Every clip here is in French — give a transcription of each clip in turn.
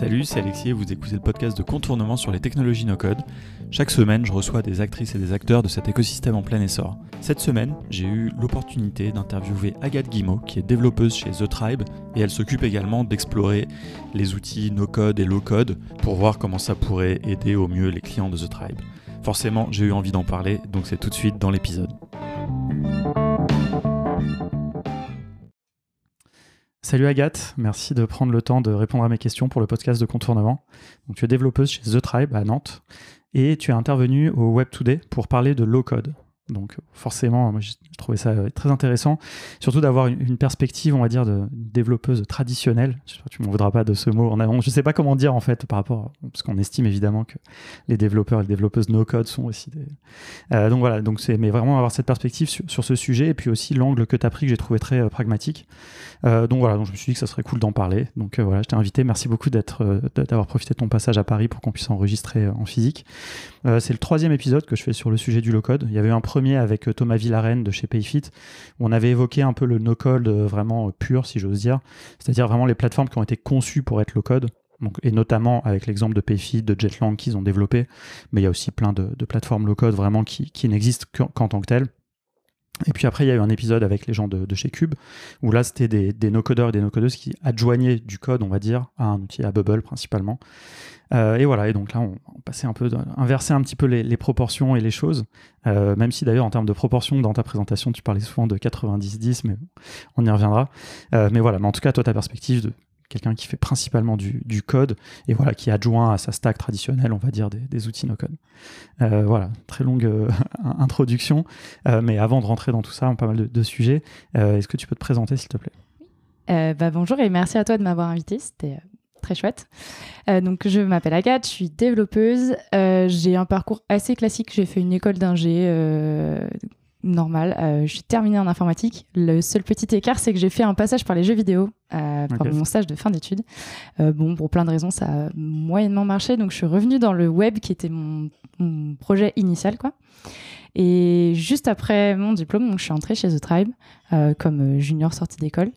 Salut, c'est Alexis et vous écoutez le podcast de contournement sur les technologies no-code. Chaque semaine, je reçois des actrices et des acteurs de cet écosystème en plein essor. Cette semaine, j'ai eu l'opportunité d'interviewer Agathe Guimau, qui est développeuse chez The Tribe, et elle s'occupe également d'explorer les outils no-code et low-code pour voir comment ça pourrait aider au mieux les clients de The Tribe. Forcément, j'ai eu envie d'en parler, donc c'est tout de suite dans l'épisode. Salut Agathe, merci de prendre le temps de répondre à mes questions pour le podcast de contournement. Tu es développeuse chez The Tribe à Nantes et tu es intervenue au Web Today pour parler de low code. Donc forcément, moi j'ai trouvé ça euh, très intéressant, surtout d'avoir une perspective, on va dire, de développeuse traditionnelle. Tu m'en voudras pas de ce mot en avant. Je sais pas comment dire en fait par rapport, parce qu'on estime évidemment que les développeurs et les développeuses no code sont aussi des. Euh, donc voilà, donc mais vraiment avoir cette perspective sur, ce sujet et puis aussi l'angle que tu as pris que j'ai trouvé très euh, pragmatique. donc voilà, donc je me suis dit que ça serait cool d'en parler. Donc voilà, je t'ai invité. Merci beaucoup d'avoir profité de ton passage à Paris pour qu'on puisse enregistrer en physique. C'est le troisième épisode que je fais sur le sujet du low code. Il y avait un premier avec euh, Thomas Villarène de chez Payfit, où on avait évoqué un peu le no-code euh, vraiment euh, pur, si j'ose dire, c'est-à-dire vraiment les plateformes qui ont été conçues pour être low-code. Et notamment avec l'exemple de Payfit, de Jetlang qu'ils ont développé, mais il y a aussi plein de, plateformes low-code vraiment qui, qui n'existent qu'en tant que telles. Et puis après, il y a eu un épisode avec les gens de, chez Cube, où là, c'était des, no-codeurs et des no-codeuses qui adjoignaient du code, on va dire, à un outil, à Bubble principalement. Euh, et voilà, et donc là, on, passait un peu, inverser un petit peu les, proportions et les choses, euh, même si d'ailleurs, en termes de proportions, dans ta présentation, tu parlais souvent de 90-10, mais on y reviendra. Euh, mais voilà, mais en tout cas, toi, ta perspective de quelqu'un qui fait principalement du, code et voilà qui adjoint à sa stack traditionnelle, on va dire, des, outils no-code. voilà, très longue introduction, mais avant de rentrer dans tout ça, on a pas mal de, sujets, est-ce que tu peux te présenter, s'il te plaît? Bah, Bonjour et merci à toi de m'avoir invité, c'était très chouette. Euh, donc, je m'appelle Agathe, je suis développeuse. Euh, j'ai un parcours assez classique. J'ai fait une école d'ingé euh, normale. je suis terminée en informatique. Le seul petit écart, c'est que j'ai fait un passage par les jeux vidéo pour mon stage de fin d'études. bon, pour plein de raisons, ça a moyennement marché. Donc, je suis revenue dans le web qui était mon, mon projet initial, quoi. Et juste après mon diplôme, donc, je suis entrée chez The Tribe euh, comme junior sortie d'école.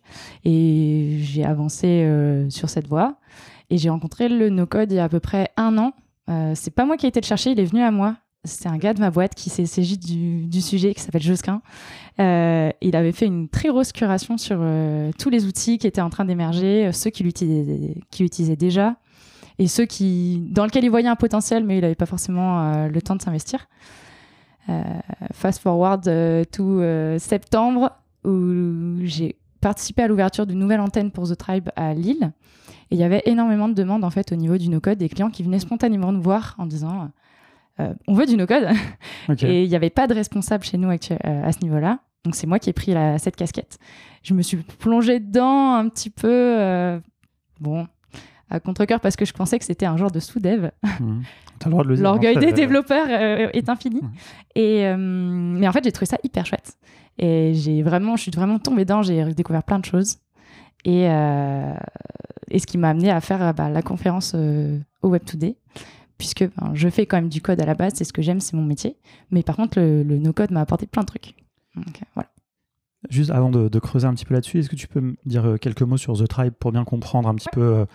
Et j'ai avancé euh, sur cette voie. Et j'ai rencontré le no-code il y a à peu près un an. Euh, c'est pas moi qui ai été le chercher, il est venu à moi. C'est un gars de ma boîte qui s'est saisi du, sujet, qui s'appelle Josquin. il avait fait une très grosse curation sur tous les outils qui étaient en train d'émerger, ceux qui utilisaient déjà, et ceux qui, dans lesquels il voyait un potentiel, mais il n'avait pas forcément le temps de s'investir. Euh, fast forward euh, to euh, septembre, où j'ai participé à l'ouverture d'une nouvelle antenne pour The Tribe à Lille. Et il y avait énormément de demandes en fait au niveau du no-code, des clients qui venaient spontanément nous voir en disant on veut du no-code. Et il n'y avait pas de responsable chez nous à ce niveau-là. Donc c'est moi qui ai pris cette casquette. Je me suis plongée dedans un petit peu. bon, à contre-cœur parce que je pensais que c'était un genre de sous-dev. Mmh. L'orgueil des développeurs euh, est infini. Et, euh, mais en fait, j'ai trouvé ça hyper chouette. Et j'ai vraiment, je suis vraiment tombée dedans, j'ai découvert plein de choses. Et, euh, et ce qui m'a amené à faire bah, la conférence au Web Today, puisque ben, je fais quand même du code à la base, c'est ce que j'aime, c'est mon métier. Mais par contre, le, le no-code m'a apporté plein de trucs. Donc, voilà. Juste avant de, creuser un petit peu là-dessus, est-ce que tu peux me dire euh, quelques mots sur The Tribe pour bien comprendre un petit peu euh,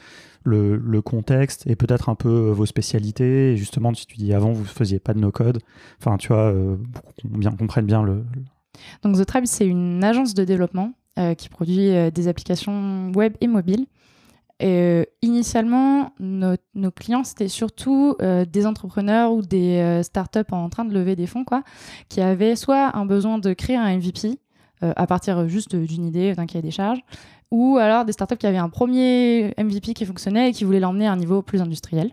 le, contexte et peut-être un peu euh, vos spécialités? Et Justement, si tu dis avant, vous ne faisiez pas de no-code. Enfin, tu vois, pour qu'on bien, comprenne bien le, Donc, The Tribe, c'est une agence de développement qui produit des applications web et mobiles. Et, initialement, nos, clients, c'était surtout des entrepreneurs ou des startups en train de lever des fonds, quoi, qui avaient soit un besoin de créer un MVP, euh, à partir juste d'une idée, d'un cahier des charges, ou alors des startups qui avaient un premier MVP qui fonctionnait et qui voulaient l'emmener à un niveau plus industriel.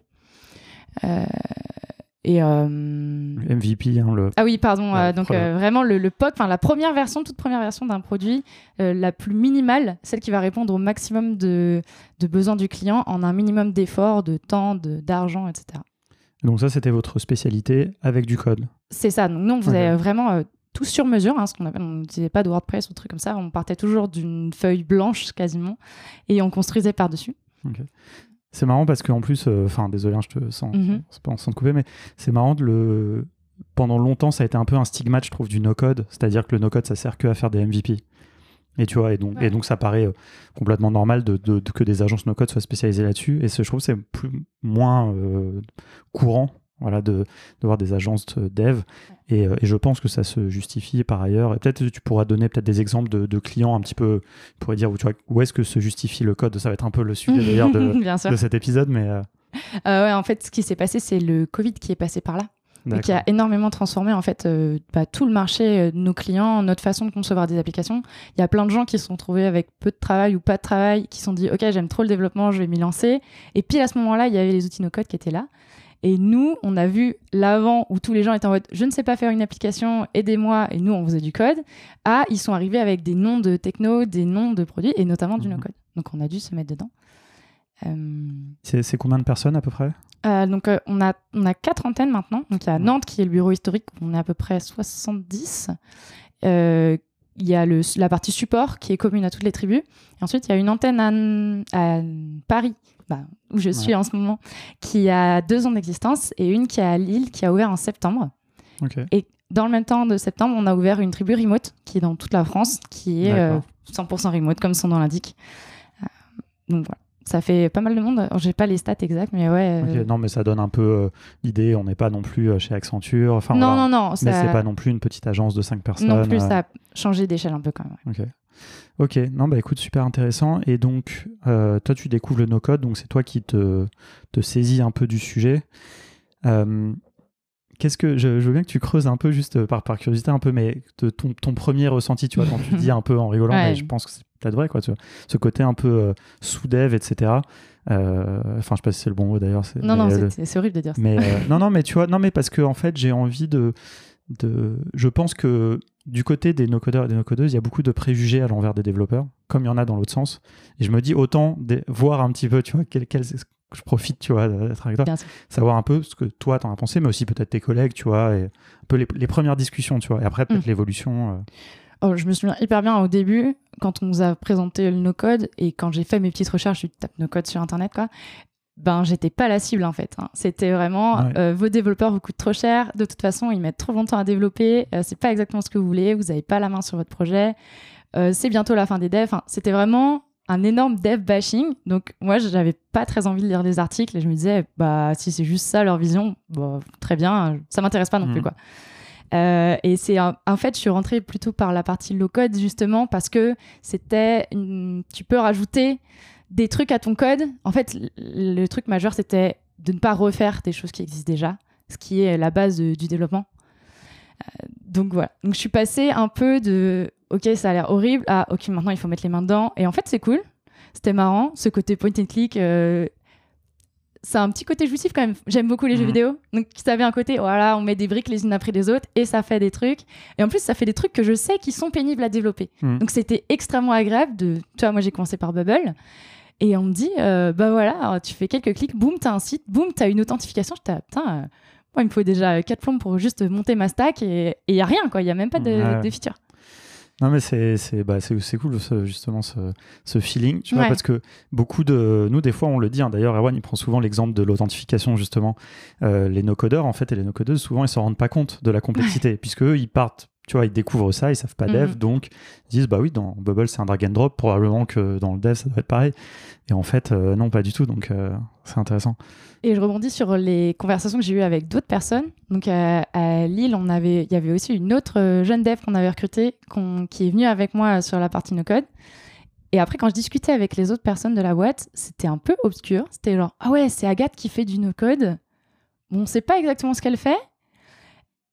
Euh, et euh, MVP, hein, le. Ah oui, pardon. donc vraiment le, le POC, enfin la première version, toute première version d'un produit, la plus minimale, celle qui va répondre au maximum de, de besoins du client en un minimum d'efforts, de temps, d'argent, etc. Donc ça, c'était votre spécialité avec du code. C'est ça. Donc nous, on faisait vraiment tout sur mesure, hein, ce qu'on appelle, on n'utilisait pas de WordPress ou truc comme ça, on partait toujours d'une feuille blanche quasiment et on construisait par-dessus. C'est marrant parce qu'en plus, euh, enfin désolé, hein, je te sens, mm pas sans te couper, mais c'est marrant de le. Pendant longtemps, ça a été un peu un stigmate, je trouve, du no-code, c'est-à-dire que le no-code, ça sert que à faire des MVP. Et tu vois, et donc, et donc ça paraît euh, complètement normal de, de- de- que des agences no-code soient spécialisées là-dessus. Et je trouve que c'est plus, moins euh, courant voilà, de, de voir des agences de dev. Et, euh, et je pense que ça se justifie par ailleurs. Et peut-être tu pourras donner peut-être des exemples de, de clients un petit peu, tu pourrais dire où, tu vois, où est-ce que se justifie le code. Ça va être un peu le sujet d'ailleurs de, cet épisode, mais euh, Euh, ouais, en fait, ce qui s'est passé, c'est le Covid qui est passé par là. et qui a énormément transformé en fait euh, bah, tout le marché euh, nos clients, notre façon de concevoir des applications. Il y a plein de gens qui se sont trouvés avec peu de travail ou pas de travail, qui se sont dit ok j'aime trop le développement, je vais m'y lancer. Et puis à ce moment-là, il y avait les outils no code qui étaient là. Et nous, on a vu l'avant où tous les gens étaient en mode je ne sais pas faire une application, aidez-moi. Et nous, on faisait du code. À ils sont arrivés avec des noms de techno, des noms de produits et notamment du Mhm. no code. Donc on a dû se mettre dedans. Euh, C'est combien de personnes à peu près? euh, donc, euh, on, a, on a quatre antennes maintenant. Donc, il y a. Nantes qui est le bureau historique, on est à peu près 70. Euh, il y a le, la partie support qui est commune à toutes les tribus. Et ensuite, il y a une antenne à, à Paris, bah, où je suis en ce moment, qui a deux ans d'existence, et une qui est à Lille, qui a ouvert en septembre. Et dans le même temps de septembre, on a ouvert une tribu remote, qui est dans toute la France, qui est euh, D'accord. 100% remote, comme son nom l'indique. Euh, donc voilà. Ça fait pas mal de monde. J'ai pas les stats exactes, mais ouais. euh, Non, mais ça donne un peu euh, l'idée. On n'est pas non plus euh, chez Accenture. Enfin, non, voilà. non, non, Mais ça- c'est pas non plus une petite agence de 5 personnes. non plus, euh, ça a changé d'échelle un peu quand même. ouais. Ok, non, bah écoute, super intéressant. Et donc, euh, toi, tu découvres le no-code, donc c'est toi qui te, te saisis un peu du sujet. Euh, Qu'est-ce que je, je veux bien que tu creuses un peu, juste par, par curiosité, un peu, mais de ton, ton premier ressenti, tu vois, quand tu dis un peu en rigolant, Ouais. mais je pense que c'est peut-être vrai, quoi, tu vois, ce côté un peu euh, sous-dev, etc. Euh, Enfin, je sais pas si c'est le bon mot d'ailleurs. Non, non, mais, c'est- horrible de dire ça. mais non, non, mais tu vois, non, mais parce que en fait, j'ai envie de, de. Je pense que du côté des no-codeurs et des no-codeuses, il y a beaucoup de préjugés à l'envers des développeurs, comme il y en a dans l'autre sens. Et je me dis autant des- voir un petit peu, tu vois, quel, quel- je profite, tu vois, d'être avec toi, savoir un peu ce que toi t'en as pensé, mais aussi peut-être tes collègues, tu vois, et un peu les, les premières discussions, tu vois, et après peut-être Mm. l'évolution. euh. Oh, je me souviens hyper bien au début, quand on nous a présenté le no-code et quand j'ai fait mes petites recherches, je tape no-code sur internet, quoi. Ben, j'étais pas la cible en fait. hein. C'était vraiment Ouais. euh, vos développeurs vous coûtent trop cher. De toute façon, ils mettent trop longtemps à développer. euh, c'est pas exactement ce que vous voulez. Vous avez pas la main sur votre projet. euh, c'est bientôt la fin des devs. Enfin, c'était vraiment un énorme dev bashing. Donc moi, j'avais pas très envie de lire des articles et je me disais, bah si c'est juste ça leur vision, bah, très bien. Ça m'intéresse pas non Mhm. plus quoi. Euh, et c'est en fait, je suis rentrée plutôt par la partie low code justement parce que c'était, une- tu peux rajouter des trucs à ton code. En fait, le truc majeur c'était de ne pas refaire des choses qui existent déjà, ce qui est la base de- du développement. Euh, donc voilà. Donc je suis passée un peu de, ok, ça a l'air horrible, à ok, maintenant il faut mettre les mains dedans. Et en fait, c'est cool. C'était marrant, ce côté point and click. euh, ça a un petit côté jouissif quand même. J'aime beaucoup les jeux Mhm. vidéo. Donc, ça avait un côté, voilà, on met des briques les unes après les autres et ça fait des trucs. Et en plus, ça fait des trucs que je sais qui sont pénibles à développer. Mhm. Donc, c'était extrêmement agréable de. Tu vois, moi, j'ai commencé par Bubble. Et on me dit, euh, bah voilà, tu fais quelques clics, boum, t'as un site, boum, t'as une authentification. J'étais, ah, putain, euh, moi, il me faut déjà quatre plombs pour juste monter ma stack et il y a rien, quoi. Il y a même pas de, Ouais. de feature. Non, mais c'est bah, cool, ce- justement, ce, ce feeling. Tu vois, Ouais. parce que beaucoup de. Nous, des fois, on le dit. hein, D'ailleurs, Erwan, il prend souvent l'exemple de l'authentification, justement. Euh, les no-codeurs, en fait, et les no-codeuses, souvent, ils s'en rendent pas compte de la complexité. Puisque eux, ils partent. Tu vois, ils découvrent ça, ils savent pas dev, Mhm. donc ils disent bah oui, dans Bubble c'est un drag and drop, probablement que dans le dev ça doit être pareil. Et en fait, euh, non, pas du tout, donc euh, c'est intéressant. Et je rebondis sur les conversations que j'ai eues avec d'autres personnes. Donc à, à Lille, on avait, il y avait aussi une autre euh, jeune dev qu'on avait recrutée, qui est venue avec moi sur la partie no code. Et après, quand je discutais avec les autres personnes de la boîte, c'était un peu obscur. C'était genre ah ouais, c'est Agathe qui fait du no code. Bon, on sait pas exactement ce qu'elle fait.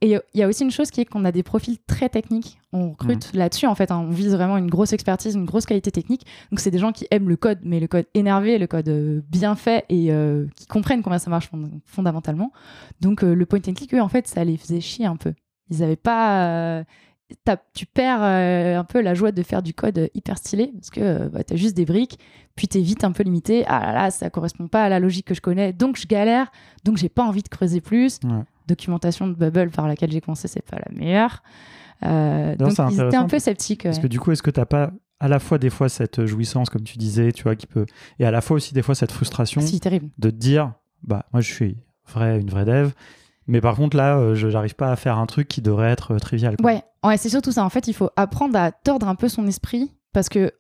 Et il y a aussi une chose qui est qu'on a des profils très techniques. On recrute là-dessus, en fait. hein. On vise vraiment une grosse expertise, une grosse qualité technique. Donc, c'est des gens qui aiment le code, mais le code énervé, le code euh, bien fait et euh, qui comprennent comment ça marche fond- fondamentalement. Donc, euh, le point and click, eux, en fait, ça les faisait chier un peu. Ils n'avaient pas. tu perds un peu la joie de faire du code hyper stylé parce que bah, tu as juste des briques, puis tu es vite un peu limité. Ah là là, ça correspond pas à la logique que je connais, donc je galère, donc j'ai pas envie de creuser plus. Documentation de Bubble par laquelle j'ai commencé, c'est pas la meilleure. Euh, Non, donc ils étaient un peu sceptiques. Parce ouais. que du coup, est-ce que t'as pas à la fois des fois cette jouissance, comme tu disais, tu vois, qui peut. Et à la fois aussi des fois cette frustration Si, terrible. de te dire bah, moi je suis vrai, une vraie dev. Mais par contre, là, euh, je n'arrive pas à faire un truc qui devrait être euh, trivial. quoi. Ouais, ouais c'est surtout ça. En fait, il faut apprendre à tordre un peu son esprit parce que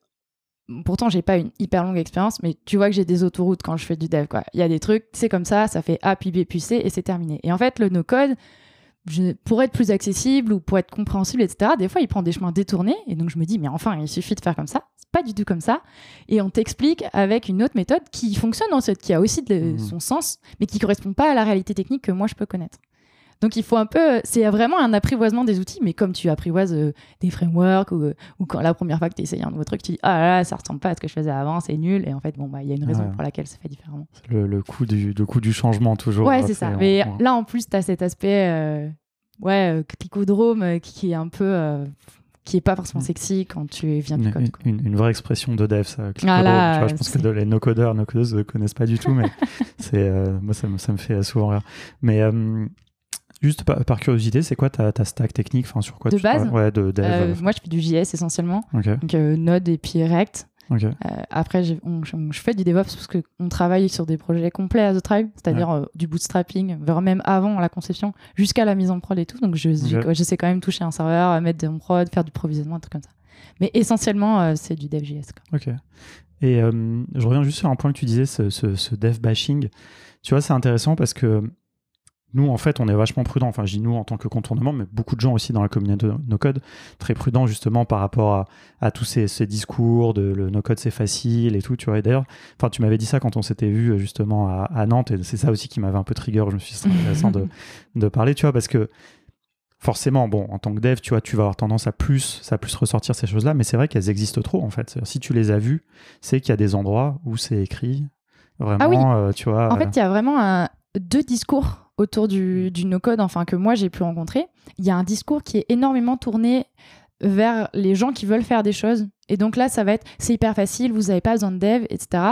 pourtant j'ai pas une hyper longue expérience, mais tu vois que j'ai des autoroutes quand je fais du dev. Quoi. Il y a des trucs, c'est comme ça, ça fait A puis B puis C et c'est terminé. Et en fait, le no-code, pour être plus accessible ou pour être compréhensible, etc., des fois il prend des chemins détournés. Et donc je me dis, mais enfin, il suffit de faire comme ça. C'est pas du tout comme ça. Et on t'explique avec une autre méthode qui fonctionne en fait, qui a aussi de, mmh. son sens, mais qui correspond pas à la réalité technique que moi je peux connaître. Donc il faut un peu, c'est vraiment un apprivoisement des outils, mais comme tu apprivoises euh, des frameworks ou, ou, quand la première fois que tu essayes un nouveau truc, tu dis ah là, là ça ressemble pas à ce que je faisais avant, c'est nul, et en fait bon bah il y a une raison pour laquelle ça fait différemment. Le, le coût du le coût du changement toujours. Ouais c'est ça. Mais là en plus tu as cet aspect euh, ouais euh, clicodrome euh, qui est un peu qui est pas forcément mm. sexy quand tu viens du code. Une, une, vraie expression de dev, ça. Ah vois, je pense que les no-codeurs, no-codeuses ne connaissent pas du tout, mais c'est, moi, ça me, ça me, fait souvent rire. Mais Juste par, curiosité, c'est quoi ta, ta, stack technique enfin, sur quoi De base ouais, de dev, euh, Moi, je fais du JS essentiellement. Donc euh, Node et puis React. Euh, après, je fais du DevOps parce qu'on travaille sur des projets complets à The Tribe, c'est-à-dire du bootstrapping, voire même avant la conception, jusqu'à la mise en prod et tout. Donc, je, je, sais quand même toucher un serveur, mettre en prod, faire du provisionnement, un truc comme ça. Mais essentiellement, c'est du DevJS. Ok. Et je reviens juste sur un point que tu disais, ce, ce, ce dev bashing. Tu vois, c'est intéressant parce que nous, en fait, on est vachement prudent. Enfin, je dis nous en tant que contournement, mais beaucoup de gens aussi dans la communauté de no-code, très prudents justement par rapport à, tous ces, discours de le no-code c'est facile et tout. Tu vois, et d'ailleurs, enfin, tu m'avais dit ça quand on s'était vu justement à, Nantes, et c'est ça aussi qui m'avait un peu trigger. Je me suis dit, c'est intéressant de, de, parler, tu vois, parce que forcément, bon, en tant que dev, tu vois, tu vas avoir tendance à plus, ça plus ressortir ces choses-là, mais c'est vrai qu'elles existent trop en fait. Si tu les as vues, c'est qu'il y a des endroits où c'est écrit. Vraiment, ah oui. Euh, tu vois. En fait, il y a vraiment un, deux discours autour du, no-code, enfin que moi j'ai pu rencontrer, il y a un discours qui est énormément tourné vers les gens qui veulent faire des choses. Et donc là, ça va être, c'est hyper facile, vous n'avez pas besoin de dev, etc.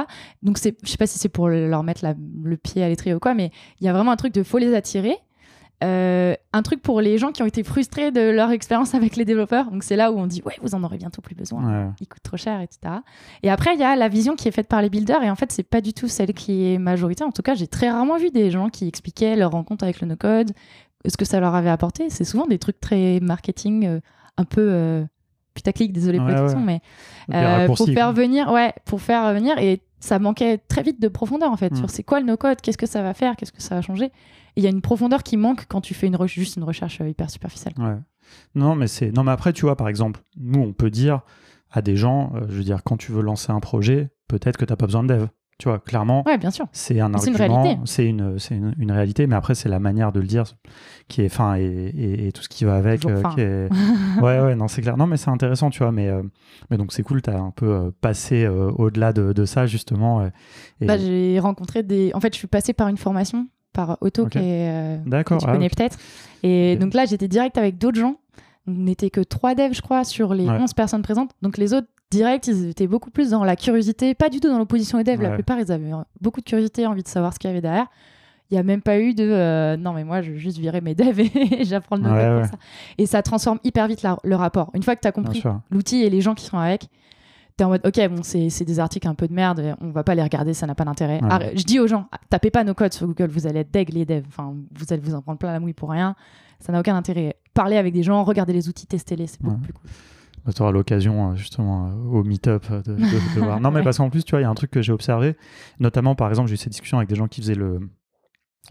Donc c'est, je sais pas si c'est pour leur mettre le pied à l'étrier ou quoi, mais il y a vraiment un truc de faut les attirer. Euh, un truc pour les gens qui ont été frustrés de leur expérience avec les développeurs. Donc c'est là où on dit ouais, vous en aurez bientôt plus besoin. Il coûte trop cher, etc. Et après il y a la vision qui est faite par les builders et en fait c'est pas du tout celle qui est majoritaire. En tout cas j'ai très rarement vu des gens qui expliquaient leur rencontre avec le no-code, ce que ça leur avait apporté. C'est souvent des trucs très marketing, euh, un peu euh, putaclic. Désolé pour l'expression, mais pour faire venir, ouais, pour faire venir et ça manquait très vite de profondeur en fait sur hmm. c'est quoi le no-code, qu'est-ce que ça va faire, qu'est-ce que ça va changer il y a une profondeur qui manque quand tu fais une juste une recherche euh, hyper superficielle. Ouais. Non, mais c'est non, mais après, tu vois, par exemple, nous, on peut dire à des gens, euh, je veux dire, quand tu veux lancer un projet, peut-être que tu n'as pas besoin de dev. Tu vois, clairement, ouais, bien sûr. c'est un argument, c'est une, c'est une, une, réalité, mais après, c'est la manière de le dire qui est, fin et, et, tout ce qui va avec. Euh, qui est... ouais, ouais, non, c'est clair. Non, mais c'est intéressant, tu vois, mais, mais donc c'est cool, tu as un peu passé au-delà de, de, ça, justement. Bah, j'ai rencontré des. En fait, je suis passé par une formation par Otto, qui est, euh, que tu connais ah, peut-être. Et donc là, j'étais direct avec d'autres gens. On n'était que trois devs, je crois, sur les 11 personnes présentes. Donc les autres, direct, ils étaient beaucoup plus dans la curiosité, pas du tout dans l'opposition aux devs. La plupart, ils avaient beaucoup de curiosité, envie de savoir ce qu'il y avait derrière. Il n'y a même pas eu de euh, non, mais moi, je veux juste virer mes devs et j'apprends le no ça. Et ça transforme hyper vite le rapport. Une fois que tu as compris l'outil et les gens qui sont avec, en mode, ok, bon, c'est des articles un peu de merde, on va pas les regarder, ça n'a pas d'intérêt. Je dis aux gens, tapez pas nos codes sur Google, vous allez être deg les devs, enfin, vous allez vous en prendre plein la mouille pour rien, ça n'a aucun intérêt. Parlez avec des gens, regardez les outils, testez-les, c'est beaucoup plus cool. Bah, tu auras l'occasion, euh, justement, euh, au meet-up, euh, de, voir. Non, mais parce qu'en plus, tu vois, il y a un truc que j'ai observé, notamment, par exemple, j'ai eu cette discussion avec des gens qui faisaient le,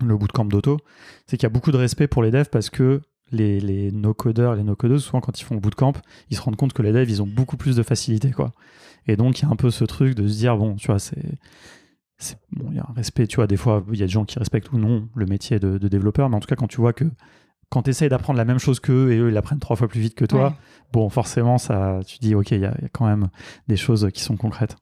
le bootcamp d'auto, c'est qu'il y a beaucoup de respect pour les devs parce que les, les no-codeurs, les no-codeuses, souvent quand ils font bootcamp, ils se rendent compte que les devs, ils ont beaucoup plus de facilité, quoi. Et donc, il y a un peu ce truc de se dire, bon, tu vois, c'est. Bon, il y a un respect, tu vois, des fois, il y a des gens qui respectent ou non le métier de, développeur, mais en tout cas, quand tu vois que quand tu essayes d'apprendre la même chose qu'eux et eux, ils apprennent trois fois plus vite que toi, bon, forcément, ça, tu dis, OK, il y, a quand même des choses qui sont concrètes.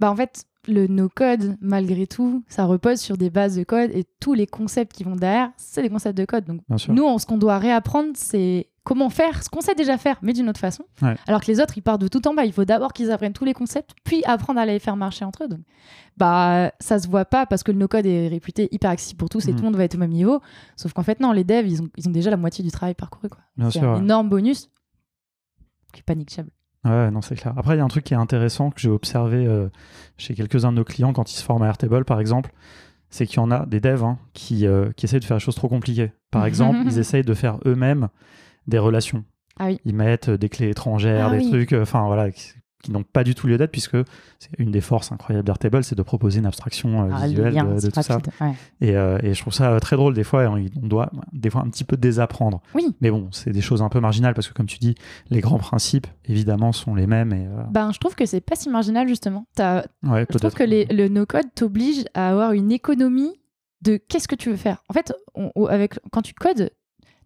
Bah, en fait, le no-code, malgré tout, ça repose sur des bases de code et tous les concepts qui vont derrière, c'est des concepts de code. Donc, nous, ce qu'on doit réapprendre, c'est comment faire ce qu'on sait déjà faire, mais d'une autre façon. Alors que les autres, ils partent de tout en bas. Il faut d'abord qu'ils apprennent tous les concepts, puis apprendre à les faire marcher entre eux. Donc, bah, ça se voit pas parce que le no-code est réputé hyper accessible pour tous et mhm. tout le monde va être au même niveau. Sauf qu'en fait, non, les devs, ils ont, ils ont déjà la moitié du travail parcouru. C'est un énorme bonus qui est pas Ouais, non, c'est clair. Après, il y a un truc qui est intéressant que j'ai observé euh, chez quelques-uns de nos clients quand ils se forment à Airtable, par exemple, c'est qu'il y en a des devs hein, qui, euh, qui essayent de faire des choses trop compliquées. Par exemple, ils essayent de faire eux-mêmes des relations. Ah oui. Ils mettent des clés étrangères, ah des trucs, euh, enfin voilà, qui, n'ont pas du tout lieu d'être, puisque c'est une des forces incroyables d'Airtable, c'est de proposer une abstraction euh, Ah, visuelle de, tout ça. ouais. Et, euh, et je trouve ça euh, très drôle des fois, et on doit des fois un petit peu désapprendre. Oui. Mais bon, c'est des choses un peu marginales, parce que comme tu dis, les grands principes, évidemment, sont les mêmes. Et, euh, Ben, je trouve que c'est pas si marginal justement. Ouais, Je trouve que les- le no-code t'oblige à avoir une économie de qu'est-ce que tu veux faire. En fait, on- on- avec, quand tu codes,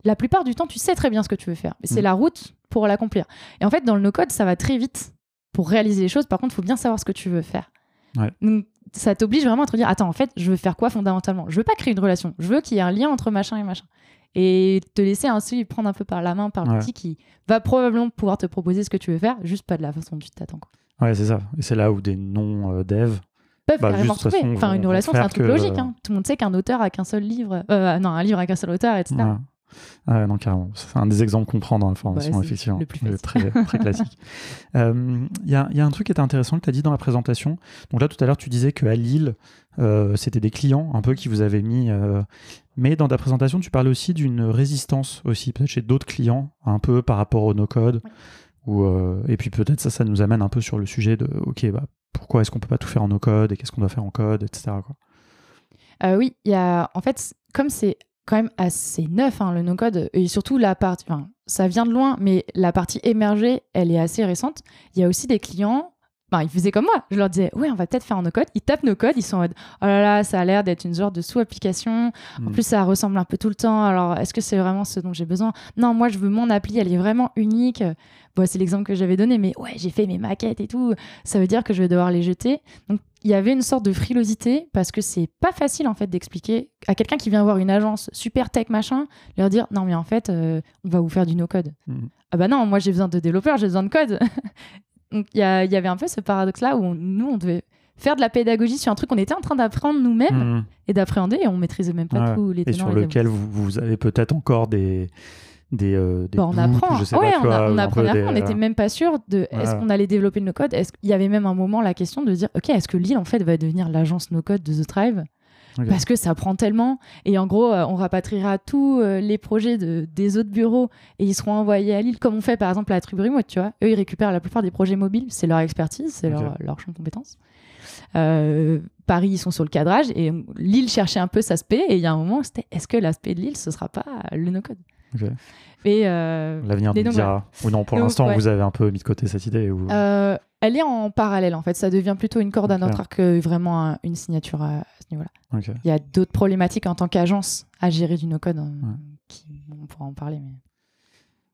la plupart du temps, tu sais très bien ce que tu veux faire. C'est Mm. la route pour l'accomplir. Et en fait, dans le no-code, ça va très vite pour réaliser les choses. Par contre, il faut bien savoir ce que tu veux faire. Ouais. Donc, ça t'oblige vraiment à te dire attends, en fait, je veux faire quoi fondamentalement? Je veux pas créer une relation. Je veux qu'il y ait un lien entre machin et machin. Et te laisser ainsi prendre un peu par la main par Ouais. l'outil qui va probablement pouvoir te proposer ce que tu veux faire, juste pas de la façon dont tu t'attends. Ouais, c'est ça. Et c'est là où des non-devs. peuvent Bah, carrément retrouver. façon, Enfin, une relation, c'est un truc que, logique. euh, hein. Tout le monde sait qu'un auteur a qu'un seul livre. euh, non, un livre a qu'un seul auteur, etc. Ouais. Ouais, non, carrément. C'est un des exemples qu'on prend dans l'information, Ouais, c'est effectivement. le plus Le facile. très, très classique. Euh, Il y, a, il y a un truc qui était intéressant que tu as dit dans la présentation. Donc là, tout à l'heure, tu disais qu'à Lille, euh, c'était des clients un peu qui vous avaient mis. euh, Mais dans ta présentation, tu parles aussi d'une résistance aussi, peut-être chez d'autres clients, un peu par rapport au no-code. Ouais. Ou, euh, Et puis peut-être ça, ça nous amène un peu sur le sujet de OK, bah, pourquoi est-ce qu'on peut pas tout faire en no-code et qu'est-ce qu'on doit faire en code, etc. quoi. Euh, oui, il y a. En fait, comme c'est quand même assez neuf, hein, le no-code, et surtout la partie. Ça vient de loin, mais la partie émergée, elle est assez récente. Il y a aussi des clients. Enfin, ils faisaient comme moi. Je leur disais, ouais, on va peut-être faire un no-code. Ils tapent no-code, ils sont en mode, oh là là, ça a l'air d'être une sorte de sous-application. En Mm. plus, ça ressemble un peu tout le temps. Alors, est-ce que c'est vraiment ce dont j'ai besoin? Non, moi, je veux mon appli, elle est vraiment unique. Bon, c'est l'exemple que j'avais donné, mais ouais, j'ai fait mes maquettes et tout. Ça veut dire que je vais devoir les jeter. Donc, il y avait une sorte de frilosité parce que c'est pas facile, en fait, d'expliquer à quelqu'un qui vient voir une agence super tech machin, leur dire non, mais en fait, euh, on va vous faire du no-code. Mm. Ah bah non, moi, j'ai besoin de développeurs, j'ai besoin de code. Donc, il y, a- avait un peu ce paradoxe-là où on- nous, on devait faire de la pédagogie sur un truc qu'on était en train d'apprendre nous-mêmes Mm. et d'appréhender et on maîtrisait même pas Ouais. tous les et sur lequel vous, vous avez peut-être encore des des, euh, des Bah, on doutes, apprend. je sais ouais, pas, on, a- vois, on apprend des. On n'était euh, même pas sûr de est-ce Ouais. qu'on allait développer le no-code. Est-ce qu'il y avait même un moment la question de dire ok, est-ce que Lille en fait va devenir l'agence no-code de The Tribe Parce que ça prend tellement. Et en gros, euh, on rapatriera tous euh, les projets de, des autres bureaux et ils seront envoyés à Lille, comme on fait par exemple à la Tribu Remote, tu vois. Eux, ils récupèrent la plupart des projets mobiles. C'est leur expertise, c'est leur, leur champ de compétences. Euh, Paris, ils sont sur le cadrage et Lille cherchait un peu sa spé. Et il y a un moment, c'était est-ce que l'aspect de Lille, ce sera pas le no-code? Euh, L'avenir nous dira. Ou non, pour l'instant, ouais. vous avez un peu mis de côté cette idée. Ou... Euh, elle est en parallèle en fait. Ça devient plutôt une corde à notre arc que vraiment un- une signature à, à ce niveau-là. Il y a d'autres problématiques en tant qu'agence à gérer du no-code. hein, Ouais. qui, on pourra en parler. Mais...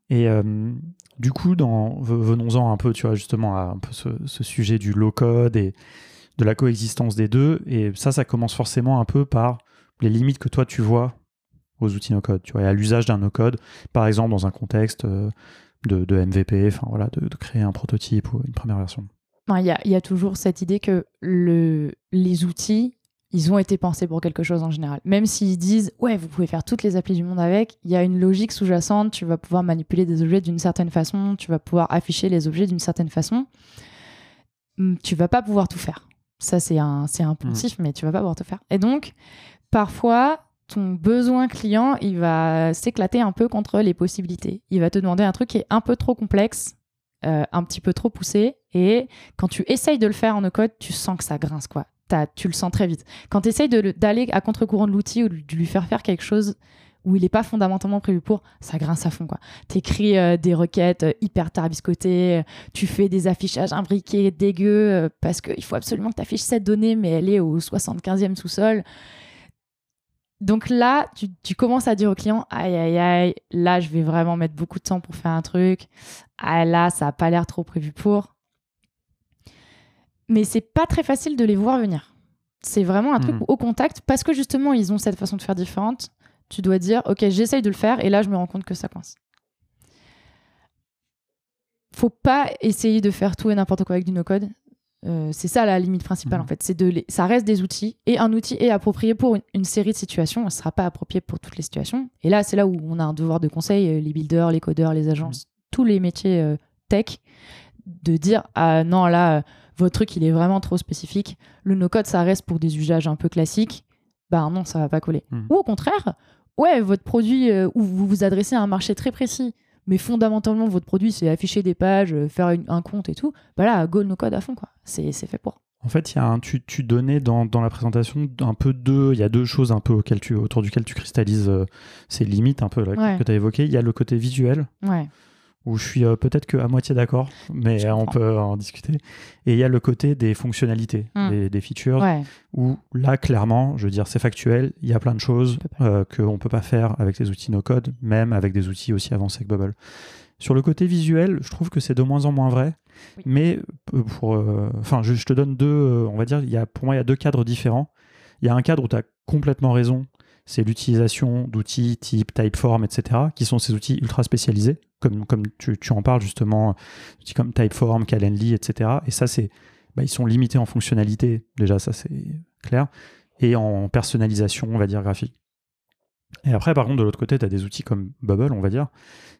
Et euh, du coup, dans, ve- venons-en un peu, tu vois, justement, à un peu ce, ce sujet du low-code et de la coexistence des deux. Et ça, ça commence forcément un peu par les limites que toi, tu vois aux outils no-code, tu vois, et à l'usage d'un no-code, par exemple, dans un contexte euh, de, de MVP, enfin voilà, de, de créer un prototype ou une première version. Il y, a, y a toujours cette idée que le, les outils, ils ont été pensés pour quelque chose en général. Même s'ils disent, ouais, vous pouvez faire toutes les applis du monde avec, il y a une logique sous-jacente, tu vas pouvoir manipuler des objets d'une certaine façon, tu vas pouvoir afficher les objets d'une certaine façon. Hum, Tu vas pas pouvoir tout faire. Ça, c'est un, c'est un poncif, mais tu vas pas pouvoir tout faire. Et donc, parfois, ton besoin client, il va s'éclater un peu contre les possibilités. Il va te demander un truc qui est un peu trop complexe, euh, un petit peu trop poussé, et quand tu essayes de le faire en no-code, tu sens que ça grince, quoi. Tu le sens très vite. Quand tu essayes d'aller à contre-courant de l'outil ou de lui faire faire quelque chose où il n'est pas fondamentalement prévu pour, ça grince à fond, quoi. T'écris euh, des requêtes euh, hyper tarabiscotées, euh, tu fais des affichages imbriqués dégueux, parce qu'il faut absolument que tu affiches cette donnée, mais elle est au 75e sous-sol. Donc là, tu, tu commences à dire au client, aïe, aïe, aïe, là, je vais vraiment mettre beaucoup de temps pour faire un truc. Ah, là, ça n'a pas l'air trop prévu pour. Mais c'est pas très facile de les voir venir. C'est vraiment un truc où, au contact, parce que justement, ils ont cette façon de faire différente, tu dois dire, OK, j'essaye de le faire, et là, je me rends compte que ça coince. Faut pas essayer de faire tout et n'importe quoi avec du no-code. Euh, c'est ça la limite principale Mhm. en fait. C'est de les- ça reste des outils et un outil est approprié pour une, une série de situations. Ne sera pas approprié pour toutes les situations. Et là, c'est là où on a un devoir de conseil, euh, les builders, les codeurs, les agences, tous les métiers euh, tech, de dire ah non là, votre truc il est vraiment trop spécifique. Le no-code ça reste pour des usages un peu classiques. Ben non, ça va pas coller. Mhm. Ou au contraire, ouais, votre produit euh, où vous vous adressez à un marché très précis. Mais fondamentalement, votre produit, c'est afficher des pages, euh, faire une- un compte et tout, bah là, go no code à fond, quoi. C'est fait pour. En fait, il y a un, tu, tu donnais dans, dans la présentation un peu deux, il y a deux choses un peu auxquelles tu, autour duquel tu cristallises euh, ces limites un peu là, Ouais. que tu as évoquées. Il y a le côté visuel, Ouais. Où je suis euh, peut-être que à moitié d'accord, mais euh, on peut en discuter. Et il y a le côté des fonctionnalités, Hmm. des, des features, Ouais. où là, clairement, je veux dire, c'est factuel, il y a plein de choses euh, qu'on ne peut pas faire avec les outils no-code, même avec des outils aussi avancés que Bubble. Sur le côté visuel, je trouve que c'est de moins en moins vrai, Oui. mais euh, pour, euh, enfin, je, je te donne deux, on va dire, il y a, pour moi, il y a deux cadres différents. Il y a un cadre où tu as complètement raison, c'est l'utilisation d'outils type Typeform, etc., qui sont ces outils ultra spécialisés, comme, comme tu, tu en parles justement, outils comme Typeform, Calendly, etc. Et ça, c'est, bah, ils sont limités en fonctionnalité, déjà, ça c'est clair, et en personnalisation, on va dire, graphique. Et après, par contre, de l'autre côté, tu as des outils comme Bubble, on va dire,